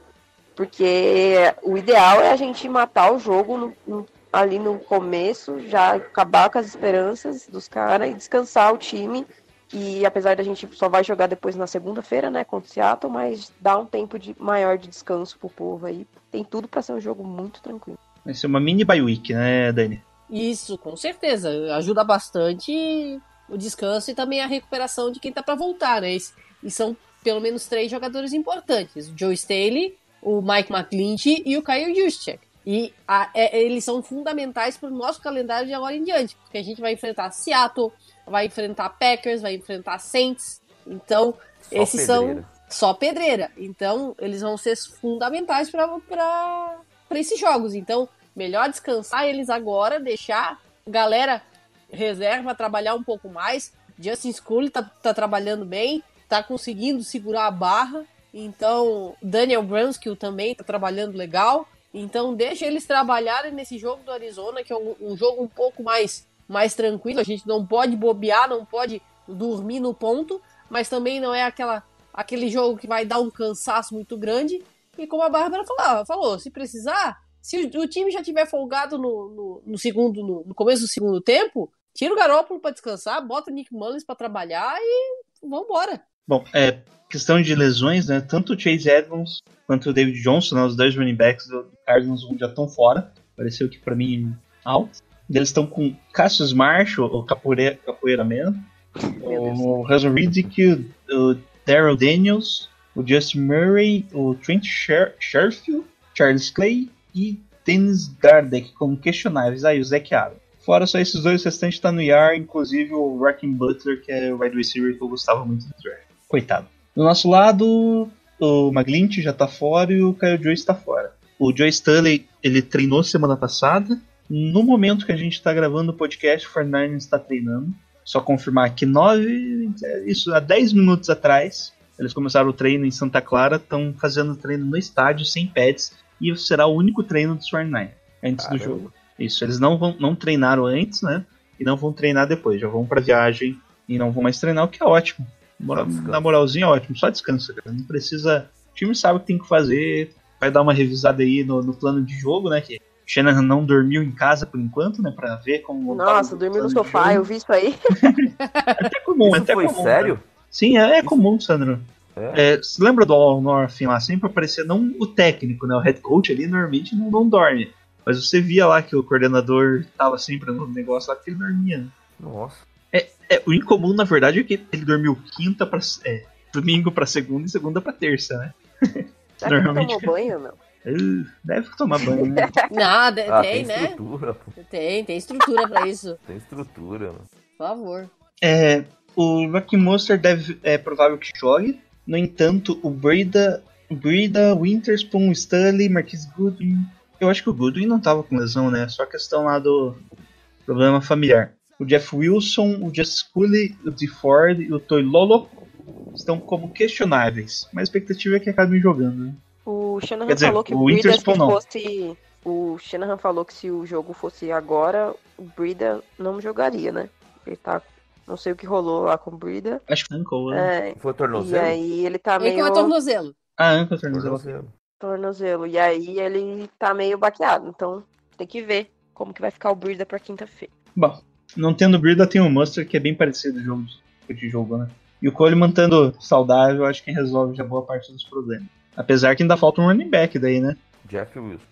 porque o ideal é a gente matar o jogo no- no- ali no começo, já acabar com as esperanças dos caras e descansar o time. E apesar da gente só vai jogar depois na segunda-feira, né, contra o Seattle, mas dá um tempo de, maior de descanso pro povo aí. Tem tudo pra ser um jogo muito tranquilo. Vai ser uma mini bye week, né, Dani? Isso, com certeza. Ajuda bastante o descanso e também a recuperação de quem tá pra voltar, né? E, e são pelo menos três jogadores importantes: o Joe Staley, o Mike McClinch e o Kyle Juszczyk. E a- é- eles são fundamentais para o nosso calendário de agora em diante, porque a gente vai enfrentar Seattle, vai enfrentar Packers, vai enfrentar Saints. Então, Só esses são pedreira. só pedreira. Então, eles vão ser fundamentais para esses jogos. Então, melhor descansar eles agora, deixar a galera reserva trabalhar um pouco mais. Justin Scully tá, tá trabalhando bem, tá conseguindo segurar a barra. Então, Daniel Brunskill também tá trabalhando legal. Então, deixa eles trabalharem nesse jogo do Arizona, que é um, um jogo um pouco mais, mais tranquilo. A gente não pode bobear, não pode dormir no ponto, mas também não é aquela, aquele jogo que vai dar um cansaço muito grande. E como a Bárbara falou, falou se precisar, se o, o time já tiver folgado no, no, no segundo, no, no começo do segundo tempo, tira o Garópolo para descansar, bota o Nick Mullins para trabalhar e vambora. Bom, é, questão de lesões, né? Tanto o Chase Edmonds quanto o David Johnson, né, os dois running backs do Cardinals já estão fora. Pareceu que para mim alto. Eles estão com Cassius Marshall, o capoeira, capoeira man, o Hazel Riddick, o Daryl Daniels, o Justin Murray, o Trent Sher Sherfield, Charles Clay e Dennis Gardeck como questionáveis. Aí o Zach Allen. Fora só esses dois, o restante tá no IR, inclusive o Rakim Butler, que é o wide receiver que eu gostava muito do draft. Coitado. Do nosso lado, o McGlinch já tá fora e o Kyle Joyce tá fora. O Joe Stanley, ele treinou semana passada. No momento que a gente tá gravando o podcast, o 49 está treinando. Só confirmar que nove, isso há 10 minutos atrás, eles começaram o treino em Santa Clara, estão fazendo treino no estádio sem pads e será o único treino dos 49 antes Caramba. do jogo. Isso, eles não vão não treinaram antes, né? E não vão treinar depois, já vão pra viagem e não vão mais treinar, o que é ótimo. Mora- descanso. Na moralzinha é ótimo, só descansa, cara. Não precisa. O time sabe o que tem que fazer, vai dar uma revisada aí no, no plano de jogo, né? Que Shanahan não dormiu em casa por enquanto, né? Pra ver como. Nossa, dormiu no sofá, eu vi isso aí. É até comum, é Isso até foi comum, sério? cara. Sim, é, é comum, Sandro. É. É, você lembra do All North lá? Sempre aparecia não o técnico, né? O head coach ali normalmente não, não dorme. Mas você via lá que o coordenador tava sempre no negócio lá que ele dormia. né? Nossa. É, o incomum, na verdade, é que ele dormiu quinta pra. É, domingo pra segunda e segunda pra terça, né? Será que ele Normalmente- tomou banho, meu? Deve tomar banho, né? Nada, Ah, tem, tem né? estrutura, pô. Tem, tem estrutura pra isso. Tem estrutura, mano. Por favor. É, o Rocky Monster deve, é provável que jogue. No entanto, o Breda, Breda Winterspoon, Stanley, Marquis Goodwin. Eu acho que o Goodwin não tava com lesão, né? Só questão lá do problema familiar. O Jeff Wilson, o Just Scully, o D. Ford e o Toilolo estão como questionáveis. Mas a expectativa é que acabem jogando. Né? O Shanahan Quer dizer, falou que o o Brida se Witherspoon não. fosse. O Shanahan falou que se o jogo fosse agora, o Brida não jogaria, né? Ele tá. Não sei o que rolou lá com o Brida. Acho que ankle, né? É, Foi e tornozelo? aí ele tá meio com é tornozelo. Ah, ankle, tornozelo. Tornozelo. tornozelo. E aí ele tá meio baqueado. Então tem que ver como que vai ficar o Brida pra quinta-feira. Bom, não tendo Brida, tem o Monster, que é bem parecido o jogo de- jogo, né? E o Coleman estando saudável, acho que resolve já boa parte dos problemas. Apesar que ainda falta um running back daí, né? Jeff Wilson.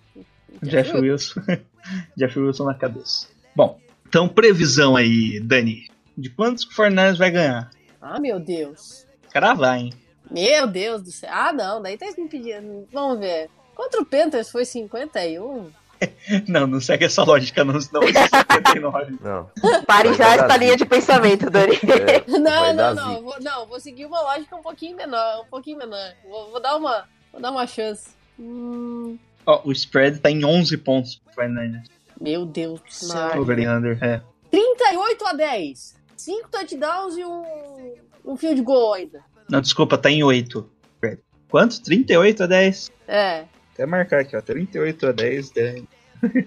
Jeff Wilson. Jeff Wilson na cabeça. Bom, então previsão aí, Dani. De quantos que o Fornais vai ganhar? Ah, meu Deus. Cravar, hein? Meu Deus do céu. Ah, não, daí tá me pedindo. Vamos ver. Contra o Panthers foi 51. Não, não segue essa lógica, não, senão vai ser 79. Não. Pare já essa linha de pensamento, Dani. É, Não, não, não. Vou, não, vou seguir uma lógica um pouquinho menor. Um pouquinho menor. Vou, vou dar uma. Vou dar uma chance. Hum, Ó, o spread tá em 11 pontos pro 49ers. meu Deus do céu. Over under, é. 38 a 10. 5 touchdowns e um, um field goal ainda. Não, desculpa, tá em 8. Quanto? 38 a 10? É. Até marcar aqui, ó. 38 a 10. 10.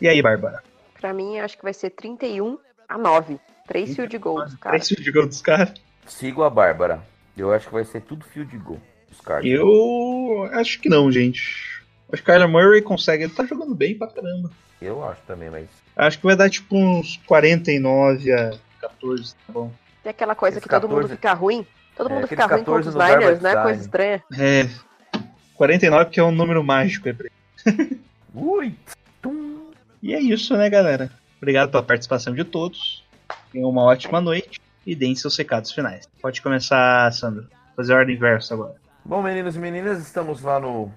e aí, Bárbara? pra mim, acho que vai ser 31 a 9. Três field goals, cara. Preço de gol dos caras? Sigo a Bárbara. Eu acho que vai ser tudo fio de gol. Os caras. Eu acho que não, gente. Acho que o Kyler Murray consegue. Ele tá jogando bem pra caramba. Eu acho também, mas. Acho que vai dar tipo uns 49 a 14, tá bom. Tem aquela coisa Esse que todo mundo 14 fica ruim. Todo É, mundo fica ruim contra 14 os Niners, né? Coisa estranha. É. 49 porque é um número mágico ele. Ui! Tum. E é isso, né, galera? Obrigado pela participação de todos. Tenham uma ótima noite e deem seus recados finais. Pode começar, Sandro. Fazer a ordem inversa agora. Bom, meninos e meninas, estamos lá no,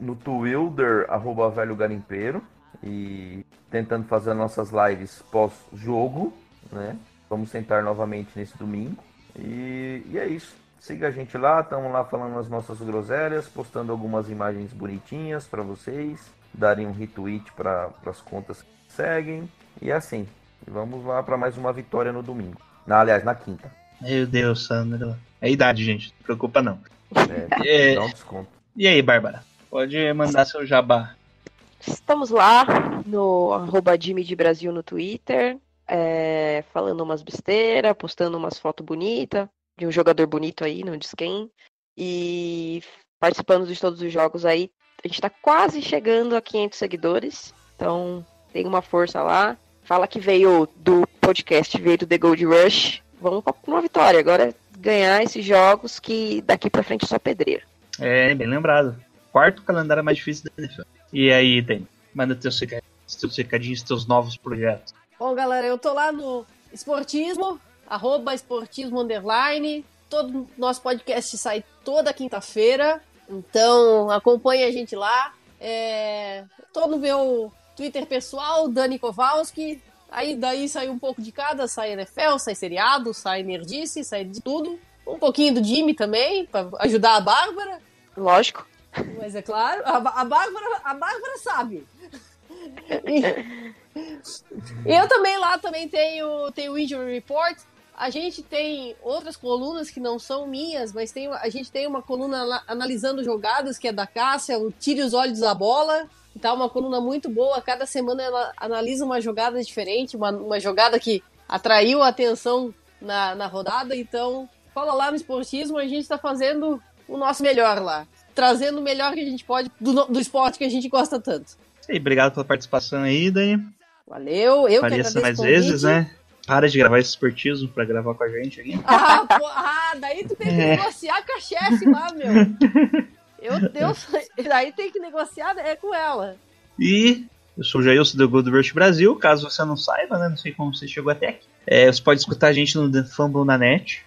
no Twilder, arroba velho garimpeiro, e tentando fazer as nossas lives pós-jogo, né? Vamos tentar novamente nesse domingo. E, e é isso. Siga a gente lá, estamos lá falando as nossas groselhas, postando algumas imagens bonitinhas para vocês, darem um retweet para as contas que seguem. E assim, E vamos lá para mais uma vitória no domingo. Na, aliás, na quinta. Meu Deus, Sandro. É a idade, gente. Não se preocupa, não. É, É, dá um desconto. E aí, Bárbara? Pode mandar seu jabá. Estamos lá no arroba Jimmy de Brasil no Twitter, é, falando umas besteiras, postando umas fotos bonitas de um jogador bonito aí, não diz quem, e participando de todos os jogos aí. A gente tá quase chegando a 500 seguidores, então tem uma força lá. Fala que veio do podcast, veio do The Gold Rush. Vamos pra uma vitória. Agora é ganhar esses jogos que daqui pra frente é só pedreira. É, bem lembrado. Quarto calendário mais difícil da NFL. E aí, Dani? Manda teus recadinhos, teus recadinhos, teus novos projetos. Bom, galera, eu tô lá no Esportismo, arroba Esportismo Underline. Todo nosso podcast sai toda quinta-feira. Então acompanhe a gente lá. É... Tô no meu Twitter pessoal, Dani Kowalski. Aí daí sai um pouco de cada, sai NFL, sai seriado, sai nerdice, sai de tudo. Um pouquinho do Jimmy também, pra ajudar a Bárbara. Lógico. Mas é claro, a, a Bárbara, a Bárbara sabe. E, e eu também lá também tenho, tenho o Injury Report. A gente tem outras colunas que não são minhas, mas tem, a gente tem uma coluna ana- analisando jogadas, que é da Cássia, o Tire os Olhos da Bola. Tá uma coluna muito boa. Cada semana ela analisa uma jogada diferente, uma, uma jogada que atraiu a atenção na, na rodada. Então, fala lá no esportismo, a gente está fazendo o nosso melhor lá. Trazendo o melhor que a gente pode do, do esporte que a gente gosta tanto. E obrigado pela participação aí, Dani. Valeu, eu que Pareça agradeço mais vezes, né? Para de gravar esse esportismo pra gravar com a gente aqui. Ah, pô, ah, daí tu tem que É. negociar com a chefe lá, meu. Eu, Deus, daí tem que negociar é com ela. E eu sou o Jailson do Gold Rush Brasil. Caso você não saiba, né? Não sei como você chegou até aqui. É, você pode escutar a gente no The Fumble na net.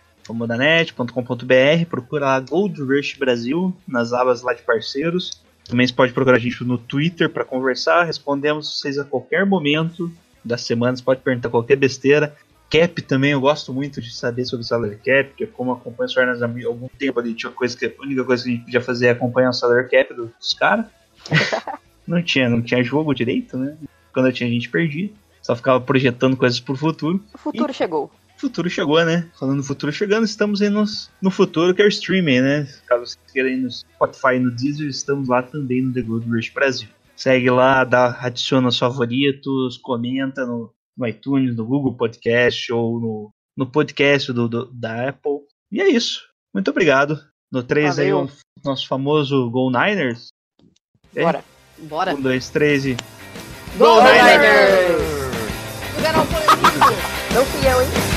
Procura lá Gold Rush Brasil nas abas lá de parceiros. Também você pode procurar a gente no Twitter para conversar. Respondemos vocês a qualquer momento da semana. Você pode perguntar qualquer besteira. Cap também, eu gosto muito de saber sobre salary cap, porque como acompanho Fernandes há algum tempo ali, tinha coisa que a única coisa que a gente podia fazer é acompanhar o salary cap dos caras. não tinha, não tinha jogo direito, né? Quando eu tinha a gente perdia. Só ficava projetando coisas pro futuro. O futuro chegou. O futuro chegou, né? Falando no futuro chegando, estamos aí nos, no futuro que é o streaming, né? Caso vocês queiram ir no Spotify e no Deezer, estamos lá também no The Gold Rush Brasil. Segue lá, dá, adiciona os favoritos, comenta no, no iTunes, no Google Podcast ou no, no podcast do, do- da Apple. E é isso. Muito obrigado. No 3 aí, Valeu. o nosso famoso Go Niners. Bora. Bora. Um, dois, três e. Go Niners! O Garoto é lindo. Não fui eu, hein?